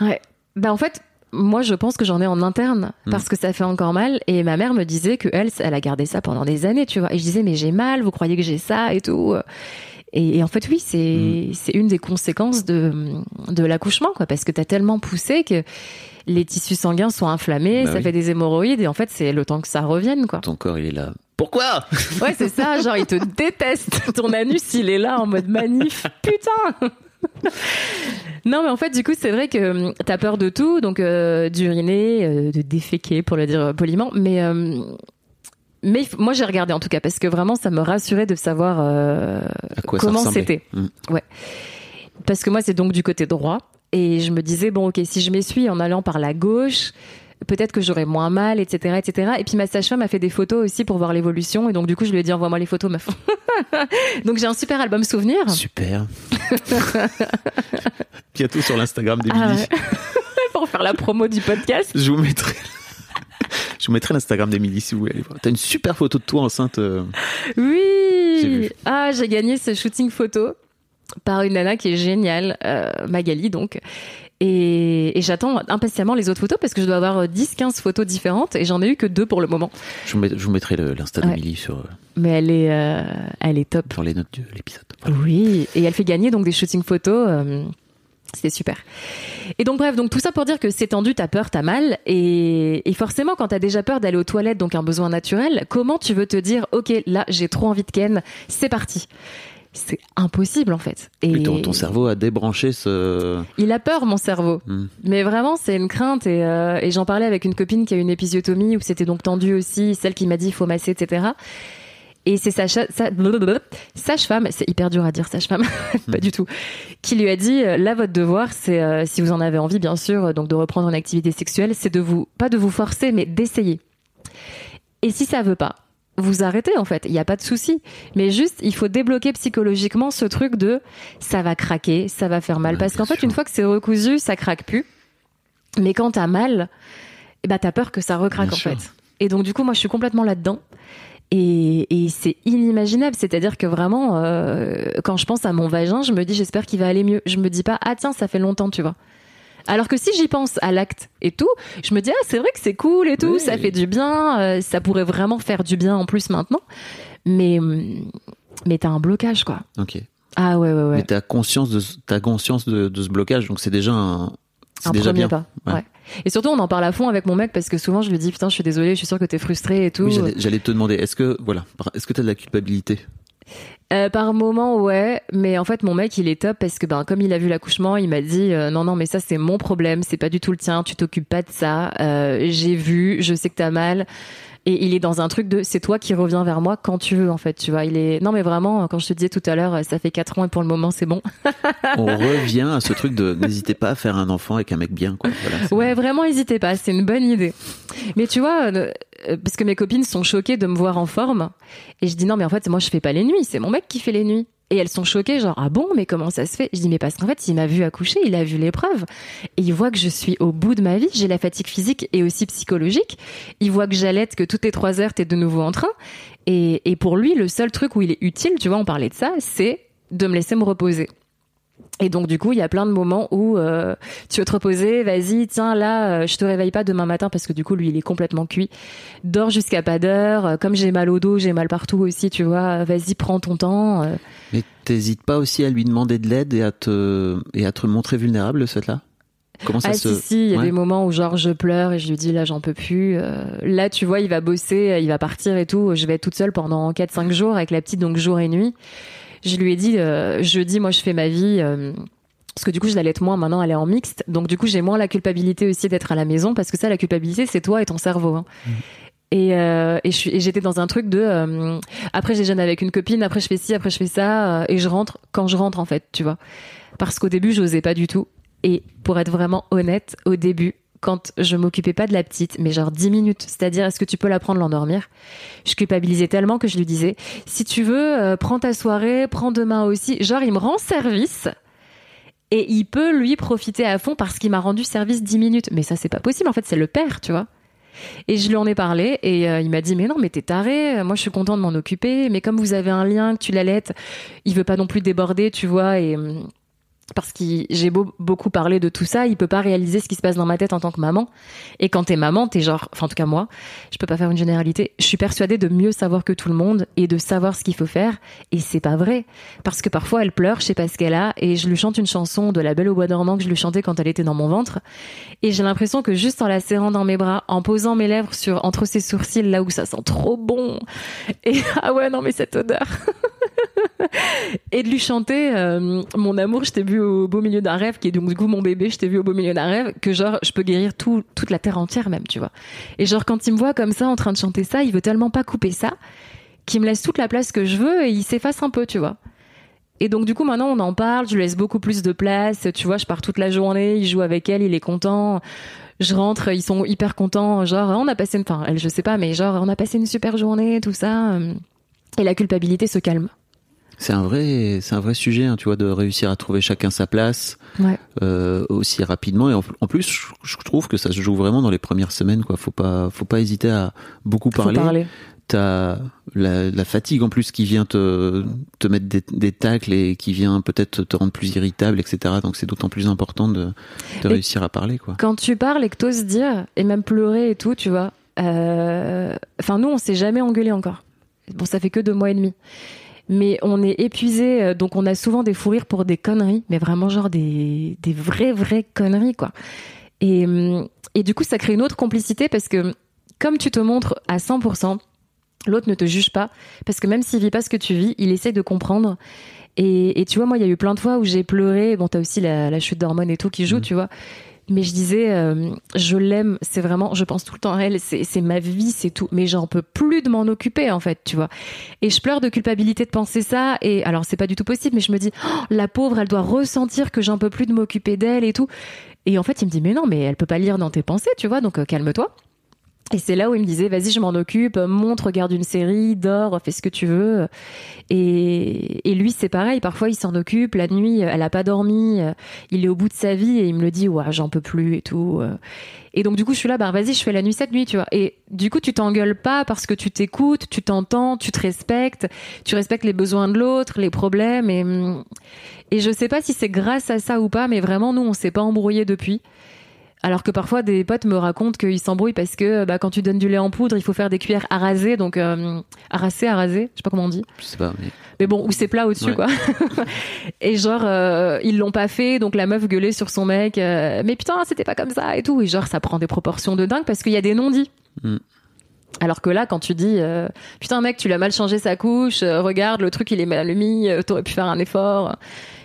Ouais. Bah en fait, moi je pense que j'en ai en interne Hmm. parce que ça fait encore mal. Et ma mère me disait que elle, elle a gardé ça pendant des années, tu vois. Et je disais mais j'ai mal, vous croyez que j'ai ça et tout. Et, et en fait oui, c'est c'est une des conséquences de de l'accouchement quoi, parce que t'as tellement poussé que les tissus sanguins sont inflammés, Bah ça oui. fait des hémorroïdes et en fait c'est le temps que ça revienne quoi. Ton corps, il est là. Pourquoi? Ouais, c'est ça, genre il te déteste. Ton anus, il est là en mode manif. Putain Non, mais en fait, du coup, c'est vrai que hum, t'as peur de tout, donc euh, d'uriner, euh, de déféquer, pour le dire poliment, mais... euh, mais moi j'ai regardé en tout cas parce que vraiment ça me rassurait de savoir euh, comment c'était. Mm. Ouais. Parce que moi c'est donc du côté droit et je me disais bon ok si je m'essuie en allant par la gauche peut-être que j'aurais moins mal etc etc et puis ma sage-femme a fait des photos aussi pour voir l'évolution et donc du coup je lui ai dit envoie-moi les photos meuf. donc j'ai un super album souvenir. Super. Bientôt sur l'Instagram Ah d'Emilie. ouais. pour faire la promo du podcast. Je vous mettrai. Je vous mettrai l'Instagram d'Emilie si vous voulez aller voir. T'as une super photo de toi enceinte. euh, Oui. Ah, j'ai gagné ce shooting photo par une nana qui est géniale, euh, Magali donc. Et, et j'attends impatiemment les autres photos parce que je dois avoir 10-15 photos différentes et j'en ai eu que deux pour le moment. Je vous, met- je vous mettrai l'Insta Ouais. d'Emilie sur, euh, Mais elle est, euh, elle est top. sur les notes de l'épisode. Voilà. Oui, et elle fait gagner donc des shootings photos. C'était super. Et donc bref, donc tout ça pour dire que c'est tendu, t'as peur, t'as mal, et, et forcément quand t'as déjà peur d'aller aux toilettes, donc un besoin naturel, comment tu veux te dire, ok, là j'ai trop envie de ken, c'est parti. C'est impossible en fait. Et ton, ton cerveau a débranché ce. il a peur mon cerveau. Hmm. Mais vraiment, c'est une crainte. Et, euh, et j'en parlais avec une copine qui a une épisiotomie où c'était donc tendu aussi, celle qui m'a dit il faut masser, etc. Et c'est sa sa- sage-femme, c'est hyper dur à dire sage-femme, pas du tout, qui lui a dit euh, là votre devoir, c'est euh, si vous en avez envie bien sûr, euh, donc de reprendre une activité sexuelle, c'est de vous pas de vous forcer, mais d'essayer. Et si ça veut pas, vous arrêtez en fait, il n'y a pas de souci. Mais juste, il faut débloquer psychologiquement ce truc de ça va craquer, ça va faire mal. Ouais, Parce qu'en fait, sûr. une fois que c'est recousu, ça craque plus. Mais quand t'as mal, eh ben, t'as peur que ça recraque Bien en sûr. fait. Et donc, du coup, moi, je suis complètement là-dedans. Et, et c'est inimaginable. C'est-à-dire que vraiment, euh, quand je pense à mon vagin, je me dis, j'espère qu'il va aller mieux. Je me dis pas, ah tiens, ça fait longtemps, tu vois. Alors que si j'y pense à l'acte et tout, je me dis, ah, c'est vrai que c'est cool et tout, Oui. ça fait du bien, euh, ça pourrait vraiment faire du bien en plus maintenant. Mais, mais t'as un blocage, quoi. Ok. Ah ouais, ouais, ouais. Mais t'as conscience de, t'as conscience de, de ce blocage, donc c'est déjà un. C'est un déjà premier bien. pas. Ouais. Ouais. Et surtout, on en parle à fond avec mon mec parce que souvent, je lui dis putain, je suis désolée, je suis sûre que t'es frustrée et tout. Oui, j'allais- te demander, est-ce que voilà, est-ce que t'as de la culpabilité? Euh, par moment, ouais, mais en fait, mon mec, il est top parce que ben, comme il a vu l'accouchement, il m'a dit euh, non, non, mais ça, c'est mon problème, c'est pas du tout le tien, tu t'occupes pas de ça. Euh, J'ai vu, je sais que t'as mal. Et il est dans un truc de c'est toi qui reviens vers moi quand tu veux en fait tu vois il est non mais vraiment quand je te disais tout à l'heure ça fait 4 ans et pour le moment c'est bon On revient à ce truc de n'hésitez pas à faire un enfant avec un mec bien, quoi. Voilà, Ouais, vraiment, n'hésitez pas, c'est une bonne idée. Mais tu vois, euh, euh, parce que mes copines sont choquées de me voir en forme, et je dis non, mais en fait, moi, je fais pas les nuits, c'est mon mec qui fait les nuits. Et elles sont choquées, genre, ah bon, mais comment ça se fait? Je dis, mais parce qu'en fait, il m'a vu accoucher, il a vu l'épreuve, et il voit que je suis au bout de ma vie, j'ai la fatigue physique et aussi psychologique. Il voit que j'allaite, que toutes les trois heures, t'es de nouveau en train. Et, et pour lui, le seul truc où il est utile, tu vois, on parlait de ça, c'est de me laisser me reposer. Et donc du coup, il y a plein de moments où euh, tu veux te reposer, vas-y, tiens là, euh, je te réveille pas demain matin parce que du coup lui il est complètement cuit. Dors jusqu'à pas d'heure. Euh, Comme j'ai mal au dos, j'ai mal partout aussi, tu vois. Vas-y, prends ton temps. Euh, Mais t'hésites pas aussi à lui demander de l'aide et à te et à te montrer vulnérable, cette là Comment ça ah se si si, il y a Ouais. des moments où genre je pleure et je lui dis là j'en peux plus. Euh, là tu vois, il va bosser, il va partir et tout. Je vais être toute seule pendant 4-5 jours avec la petite donc jour et nuit. Je lui ai dit euh, jeudi moi je fais ma vie. euh, parce que du coup, je l'allaite moins. Maintenant, elle est en mixte. Donc, du coup, j'ai moins la culpabilité aussi d'être à la maison. Parce que ça, la culpabilité, c'est toi et ton cerveau. hein. Et, euh, et j'étais dans un truc de. euh, après, je déjeune avec une copine. Après, je fais ci. Après, je fais ça. euh, et je rentre quand je rentre, en fait, tu vois. Parce qu'au début, j'osais pas du tout. Et pour être vraiment honnête, au début, quand je m'occupais pas de la petite, mais genre 10 minutes, c'est-à-dire est-ce que tu peux la prendre l'endormir? Je culpabilisais tellement que je lui disais si tu veux, prends ta soirée, prends demain aussi. Genre, il me rend service et il peut lui profiter à fond parce qu'il m'a rendu service 10 minutes. Mais ça, c'est pas possible. En fait, c'est le père, tu vois. Et je lui en ai parlé et euh, il m'a dit mais non mais t'es taré, moi je suis content de m'en occuper, mais comme vous avez un lien, que tu l'allaites, il veut pas non plus déborder, tu vois, et, hum, parce que j'ai beau, beaucoup parlé de tout ça, il peut pas réaliser ce qui se passe dans ma tête en tant que maman. Et quand t'es maman, t'es genre, enfin en tout cas moi, je peux pas faire une généralité. Je suis persuadée de mieux savoir que tout le monde et de savoir ce qu'il faut faire. Et c'est pas vrai, parce que parfois elle pleure, je sais pas ce qu'elle a, et je lui chante une chanson de La Belle au bois dormant que je lui chantais quand elle était dans mon ventre. Et j'ai l'impression que juste en la serrant dans mes bras, en posant mes lèvres sur entre ses sourcils là où ça sent trop bon, et ah ouais non mais cette odeur. et de lui chanter euh, mon amour, je t'ai vu au beau milieu d'un rêve, qui est donc du coup mon bébé, je t'ai vu au beau milieu d'un rêve, que genre je peux guérir tout, toute la terre entière même, tu vois. Et genre quand il me voit comme ça en train de chanter ça, il veut tellement pas couper ça, qu'il me laisse toute la place que je veux et il s'efface un peu, tu vois. Et donc du coup maintenant on en parle, je lui laisse beaucoup plus de place, tu vois, je pars toute la journée, il joue avec elle, il est content. Je rentre, ils sont hyper contents, genre on a passé une enfin elle je sais pas mais genre on a passé une super journée, tout ça et la culpabilité se calme. C'est un vrai, c'est un vrai sujet, hein, tu vois, de réussir à trouver chacun sa place euh, aussi rapidement. Et en, plus, je, trouve que ça se joue vraiment dans les premières semaines, quoi. Faut pas, faut pas hésiter à beaucoup parler. Faut parler. T'as la, la, fatigue en plus qui vient te, te mettre des, des tacles et qui vient peut-être te rendre plus irritable, etc. Donc c'est d'autant plus important de, de réussir à parler, quoi. Quand tu parles et que t'oses dire et même pleurer et tout, tu vois. Euh, enfin, nous, on s'est jamais engueulé encore. Bon, ça fait que deux mois et demi mais on est épuisé, euh, donc on a souvent des fous rires pour des conneries, mais vraiment genre des, des vraies, vraies conneries, quoi. Et, hum, et du coup, ça crée une autre complicité parce que comme tu te montres à 100%, l'autre ne te juge pas, parce que même s'il vit pas ce que tu vis, il essaie de comprendre. Et, et tu vois, moi, il y a eu plein de fois où j'ai pleuré. Bon, t'as aussi la, la chute d'hormones et tout qui joue, mmh. tu vois mais je disais euh, je l'aime c'est vraiment je pense tout le temps à elle c'est ma vie c'est tout. Mais j'en peux plus de m'en occuper en fait tu vois. Et je pleure de culpabilité de penser ça et alors c'est pas du tout possible mais je me dis oh, la pauvre elle doit ressentir que j'en peux plus de m'occuper d'elle et tout. Et en fait il me dit mais non mais elle peut pas lire dans tes pensées tu vois donc euh, calme-toi et c'est là où il me disait, vas-y, je m'en occupe, montre, regarde une série, dors, fais ce que tu veux. Et, et lui, c'est pareil, parfois il s'en occupe, la nuit, elle a pas dormi, il est au bout de sa vie et il me le dit, ouais, j'en peux plus et tout. Et donc du coup, je suis là, bah vas-y, je fais la nuit cette nuit, tu vois. Et du coup, tu t'engueules pas parce que tu t'écoutes, tu t'entends, tu te respectes, tu respectes les besoins de l'autre, les problèmes. Et, et je sais pas si c'est grâce à ça ou pas, mais vraiment, nous, on s'est pas embrouillé depuis. Alors que parfois des potes me racontent qu'ils s'embrouillent parce que bah, quand tu donnes du lait en poudre, il faut faire des cuillères arasées, donc euh, arasées, arasées, je sais pas comment on dit. Je sais pas. Mais, mais bon, ou c'est plat au-dessus quoi. et genre euh, ils l'ont pas fait, donc la meuf gueulait sur son mec, euh, mais putain c'était pas comme ça et tout. Et genre ça prend des proportions de dingue parce qu'il y a des non-dits. Mm. Alors que là, quand tu dis euh, putain mec, tu l'as mal changé sa couche, euh, regarde le truc il est mal mis, t'aurais pu faire un effort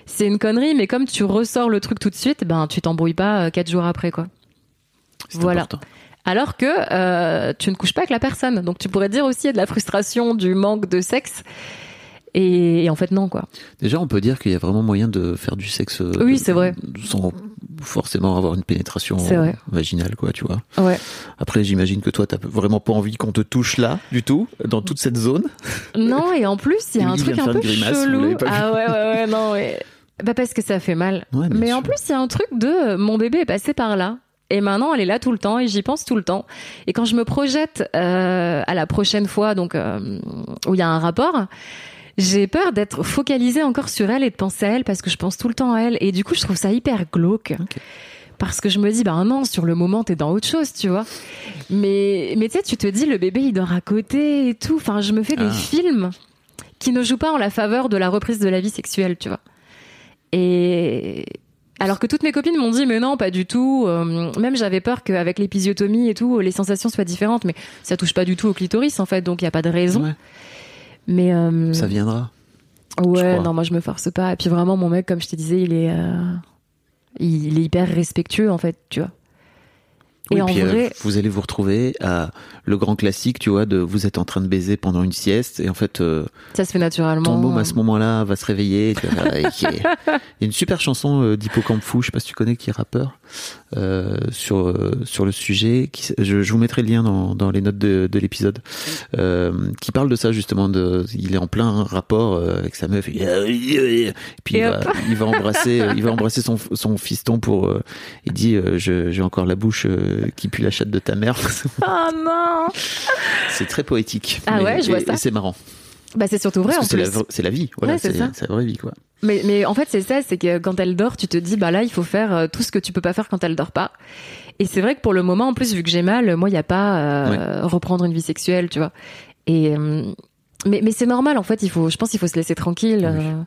c'est une connerie, mais comme tu ressors le truc tout de suite, ben tu t'embrouilles pas euh, quatre jours après, quoi. Voilà. Alors que euh, tu ne couches pas avec la personne, donc tu pourrais dire aussi il y a de la frustration, du manque de sexe. Et, en fait non quoi. Déjà on peut dire qu'il y a vraiment moyen de faire du sexe. Euh, oui c'est vrai. Sans forcément avoir une pénétration vaginale quoi tu vois. Ouais. Après j'imagine que toi t'as vraiment pas envie qu'on te touche là du tout dans toute cette zone. Non et en plus il y a un truc un peu chelou. Ah ouais ouais ouais non ouais. Bah parce que ça fait mal. mais en plus, il y a un truc de mon bébé est passé par là. Et maintenant, elle est là tout le temps et j'y pense tout le temps. Et quand je me projette euh, à la prochaine fois, donc euh, où il y a un rapport, j'ai peur d'être focalisée encore sur elle et de penser à elle parce que je pense tout le temps à elle. Et du coup, je trouve ça hyper glauque. Parce que je me dis, bah non, sur le moment, t'es dans autre chose, tu vois. Mais, mais tu sais, tu te dis, le bébé, il dort à côté et tout. Enfin, je me fais des ah. films qui ne jouent pas en la faveur de la reprise de la vie sexuelle, tu vois. Et alors que toutes mes copines m'ont dit mais non pas du tout. Euh, même j'avais peur qu'avec l'épisiotomie et tout les sensations soient différentes, mais ça touche pas du tout au clitoris en fait, donc il y a pas de raison. Mais euh, ça viendra. Ouais, non moi je me force pas. Et puis vraiment mon mec comme je te disais il est euh, il est hyper respectueux en fait, tu vois. Et en vrai... vous allez vous retrouver à le grand classique, tu vois, de vous êtes en train de baiser pendant une sieste et en fait, euh, ça se fait naturellement. Ton môme à ce moment-là va se réveiller. Il y a une super chanson euh, d'Hippocampe Fou, je sais pas si tu connais, qui est rappeur euh, sur euh, sur le sujet. Qui, je, je, vous mettrai le lien dans, dans les notes de, de l'épisode, euh, qui parle de ça justement. De, il est en plein rapport euh, avec sa meuf et, et puis il va, il va, embrasser, il va embrasser son son fiston pour. il dit, j'ai encore la bouche qui pue la chatte de ta mère. Oh non C'est très poétique. Ah ouais, je vois ça. Et c'est marrant. Bah, c'est surtout vrai Parce en que c'est plus. la, la vie. Voilà, Ouais, c'est la vraie vie, quoi. Mais, mais en fait, c'est ça, c'est que quand elle dort, tu te dis, bah là, il faut faire euh, tout ce que tu peux pas faire quand elle dort pas. Et c'est vrai que pour le moment, en plus, vu que j'ai mal, moi, il n'y a pas euh, reprendre une vie sexuelle, tu vois. Et euh, mais, mais c'est normal, en fait. Il faut, je pense, qu'il faut se laisser tranquille. Oui. euh,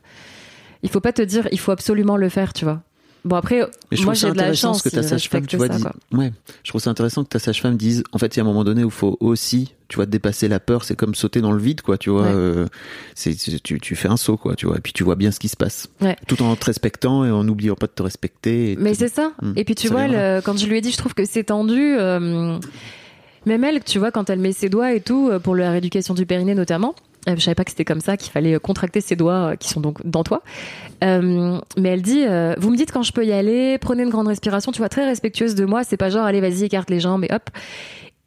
il faut pas te dire, il faut absolument le faire, tu vois. Bon après, Mais je moi j'ai de la chance ce que ta sage-femme, tu vois, ça. Ouais, je trouve ça intéressant que ta sage-femme dise. En fait, il y a un moment donné où il faut aussi, tu vois, dépasser la peur. C'est comme sauter dans le vide, quoi. Tu vois, Ouais. euh, c'est tu, tu fais un saut, quoi. Tu vois, et puis tu vois bien ce qui se passe, Ouais. tout en te respectant et en n'oubliant pas de te respecter. Mais c'est ça. Mm. Et puis tu Ça vois, le- quand je lui ai dit, je trouve que c'est tendu. euh, même elle, tu vois, quand elle met ses doigts et tout, euh, pour la rééducation du périnée notamment, je savais pas que c'était comme ça, qu'il fallait contracter ses doigts euh, qui sont donc dans toi. Euh, mais elle dit, euh, vous me dites quand je peux y aller, prenez une grande respiration, tu vois, très respectueuse de moi, c'est pas genre, allez, vas-y, écarte les jambes et hop.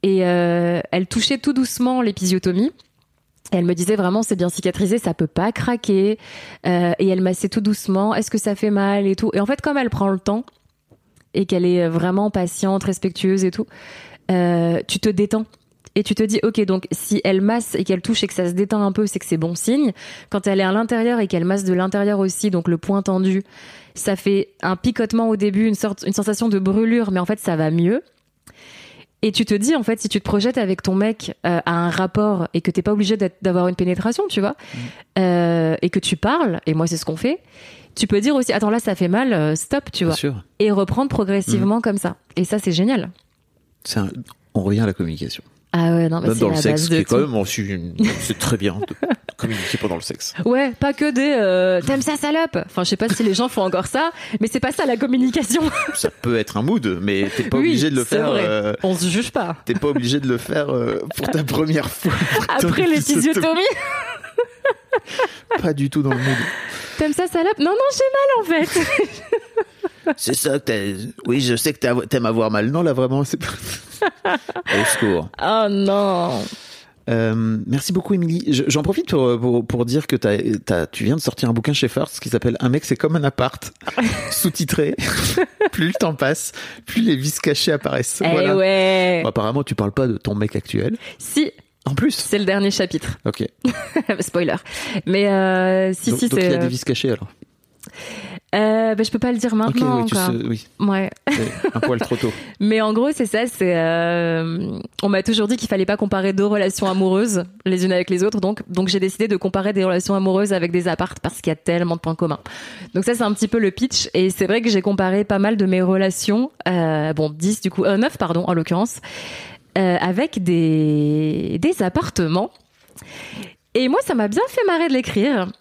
Et euh, elle touchait tout doucement l'épisiotomie. Elle me disait vraiment c'est bien cicatrisé, ça peut pas craquer. Euh, et elle massait tout doucement. Est-ce que ça fait mal et tout. Et en fait, comme elle prend le temps et qu'elle est vraiment patiente, respectueuse et tout, euh, tu te détends. Et tu te dis, ok, donc si elle masse et qu'elle touche et que ça se détend un peu, c'est que c'est bon signe. Quand elle est à l'intérieur et qu'elle masse de l'intérieur aussi, donc le point tendu, ça fait un picotement au début, une sorte, une sensation de brûlure, mais en fait ça va mieux. Et tu te dis, en fait, si tu te projettes avec ton mec euh, à un rapport et que t'es pas obligé d'avoir une pénétration, tu vois, euh, et que tu parles, et moi c'est ce qu'on fait, tu peux dire aussi, attends là ça fait mal, euh, stop, tu Bien vois, sûr. et reprendre progressivement comme ça. Et ça c'est génial. Un- On revient à la communication. Ah ouais, non, mais Même dans le sexe, qui est quand même, oh, c'est c'est très bien de communiquer pendant le sexe. Ouais, pas que des euh, t'aimes ça salope? Enfin, je sais pas si les gens font encore ça, mais c'est pas ça la communication. Ça peut être un mood, mais t'es pas Oui, obligé de le faire. vrai. euh, On se juge pas. T'es pas obligé de le faire euh, pour ta première fois. Après l'épisiotomie, Pas du tout dans le mood. t'aimes ça salope? Non, non, j'ai mal en fait. C'est ça que t'as. Oui, je sais que t'aimes avoir mal. Non, là, vraiment, c'est pas. Au secours. Oh non. Euh, merci beaucoup, Émilie. Je- J'en profite pour, pour, pour dire que tu viens de sortir un bouquin chez First qui s'appelle Un mec, c'est comme un appart, sous-titré. plus le temps passe, plus les vis cachées apparaissent. Eh Voilà. ouais. Bon, apparemment, tu parles pas de ton mec actuel. Si, En plus. c'est le dernier chapitre. Ok. Spoiler. Mais euh, si, donc, si, c'est. il y a des vis cachées alors. Euh, bah, je peux pas le dire maintenant oui, tu sais, oui. Ouais. C'est un poil trop tôt. Mais en gros, c'est ça. C'est euh, on m'a toujours dit qu'il fallait pas comparer deux relations amoureuses les unes avec les autres. Donc, donc j'ai décidé de comparer des relations amoureuses avec des appartes parce qu'il y a tellement de points communs. Donc ça, c'est un petit peu le pitch. Et c'est vrai que j'ai comparé pas mal de mes relations, euh, bon 10 du coup, euh, 9 pardon en l'occurrence, euh, avec des des appartements. Et moi, ça m'a bien fait marrer de l'écrire.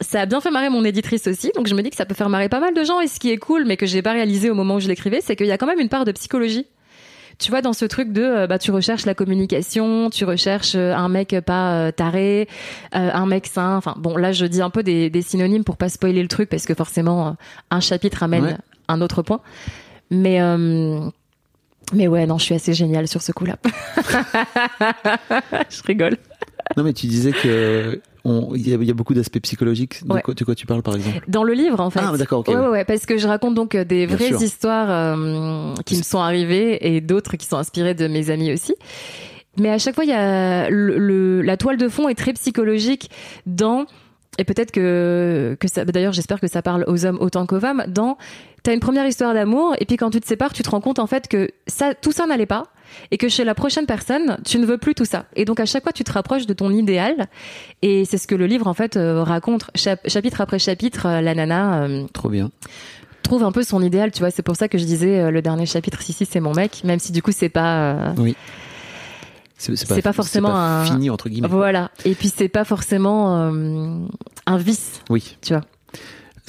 Ça a bien fait marrer mon éditrice aussi, donc je me dis que ça peut faire marrer pas mal de gens. Et ce qui est cool, mais que j'ai pas réalisé au moment où je l'écrivais, c'est qu'il y a quand même une part de psychologie. Tu vois, dans ce truc de, euh, bah, tu recherches la communication, tu recherches euh, un mec pas euh, taré, un mec sain. Enfin, bon, là, je dis un peu des, des synonymes pour pas spoiler le truc, parce que forcément, un chapitre amène Ouais. un autre point. Mais, euh, mais ouais, non, je suis assez géniale sur ce coup-là. je rigole. Non, mais tu disais que il y, a- il y a beaucoup d'aspects psychologiques. De, Ouais. quoi, de quoi tu parles, par exemple Dans le livre, en fait. Ah, d'accord. Ouais, ouais, parce que je raconte donc euh, des Bien vraies sûr. histoires euh, qui me sont arrivées et d'autres qui sont inspirées de mes amis aussi. Mais à chaque fois, il y a le, le- la toile de fond est très psychologique dans et peut-être que que ça. D'ailleurs, j'espère que ça parle aux hommes autant qu'aux femmes. Dans t'as une première histoire d'amour et puis quand tu te sépares, tu te rends compte en fait que ça, tout ça n'allait pas et que chez la prochaine personne, tu ne veux plus tout ça. Et donc à chaque fois, tu te rapproches de ton idéal et c'est ce que le livre en fait euh, raconte Chap- chapitre après chapitre. euh, La nana. euh, Trop bien. trouve un peu son idéal, tu vois. C'est pour ça que je disais euh, le dernier chapitre, si, si, c'est mon mec, même si du coup, c'est pas. euh, C'est C'est pas forcément c'est pas un- fini, entre guillemets. Voilà. Et puis, c'est pas forcément euh, un vice, Oui. tu vois.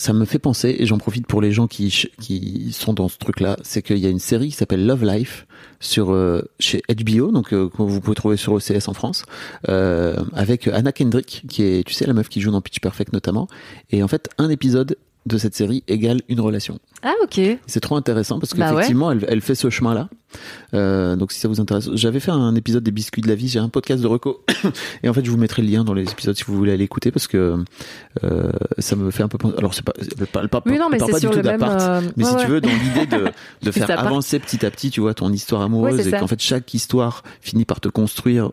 Ça me fait penser, et j'en profite pour les gens qui, qui sont dans ce truc-là, c'est qu'il y a une série qui s'appelle Love Life sur euh, chez HBO, donc euh, que vous pouvez trouver sur OCS en France, euh, avec Anna Kendrick, qui est, tu sais, la meuf qui joue dans Pitch Perfect notamment. Et en fait, un épisode de cette série égale une relation. Ah, ok. C'est trop intéressant parce Bah ouais. qu'effectivement, elle, elle fait ce chemin-là. Euh, donc si ça vous intéresse, j'avais fait un épisode des biscuits de la vie. J'ai un podcast de reco et en fait je vous mettrai le lien dans les épisodes si vous voulez aller écouter parce que euh, ça me fait un peu penser. Alors c'est pas, elle parle pas, Oui, non, mais elle parle c'est pas du tout d'appart, euh, mais si ouais, tu veux dans l'idée de, de faire avancer petit à petit, tu vois, ton histoire amoureuse et qu'en fait chaque histoire finit par te construire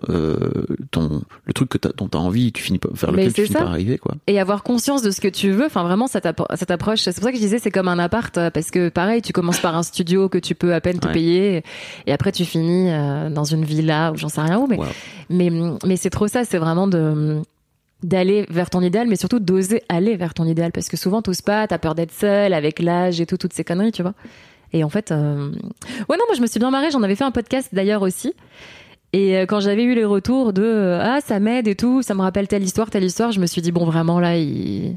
ton le truc que t'as, dont t'as envie, tu finis vers Mais lequel tu finis ça. par arriver quoi. et avoir conscience de ce que tu veux. Enfin, vraiment, cette, appro- cette approche. C'est pour ça que je disais, c'est comme un appart, parce que pareil, tu commences par un studio que tu peux à peine te Ouais. payer, et après tu finis euh, dans une villa ou j'en sais rien où. Mais, Wow. mais, mais c'est trop ça. C'est vraiment de d'aller vers ton idéal, mais surtout d'oser aller vers ton idéal, parce que souvent t'oses pas, t'as peur d'être seule avec l'âge et tout, toutes ces conneries, tu vois. Et en fait, euh... ouais, non, moi je me suis bien marrée. J'en avais fait un podcast d'ailleurs aussi. Et euh, quand j'avais eu les retours de ah ça m'aide et tout, ça me rappelle telle histoire, telle histoire, je me suis dit bon vraiment là il,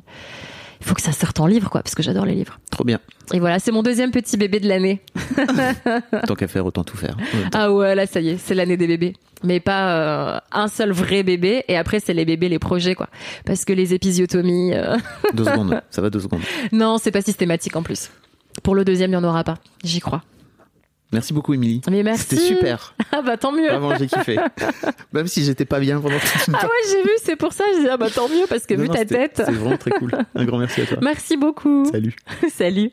il faut que ça sorte en livre quoi, parce que j'adore les livres. Trop bien. Et voilà, c'est mon deuxième petit bébé de l'année. Tant qu'à faire, autant tout faire. Ah ouais, là ça y est, c'est l'année des bébés. Mais pas euh, un seul vrai bébé. Et après c'est les bébés, les projets quoi. Parce que les épisiotomies, euh, Deux secondes, ça va deux secondes. non c'est pas systématique en plus. Pour le deuxième il y en aura pas, j'y crois. Merci beaucoup, Émilie. Mais merci. C'était super. Ah bah tant mieux. Vraiment, j'ai kiffé. Même si j'étais pas bien pendant toute une Ah ouais j'ai vu, c'est pour ça je dis ah bah tant mieux parce que Non, vu non, ta tête. C'est vraiment très cool. Un grand merci à toi. Merci beaucoup. Salut. Salut.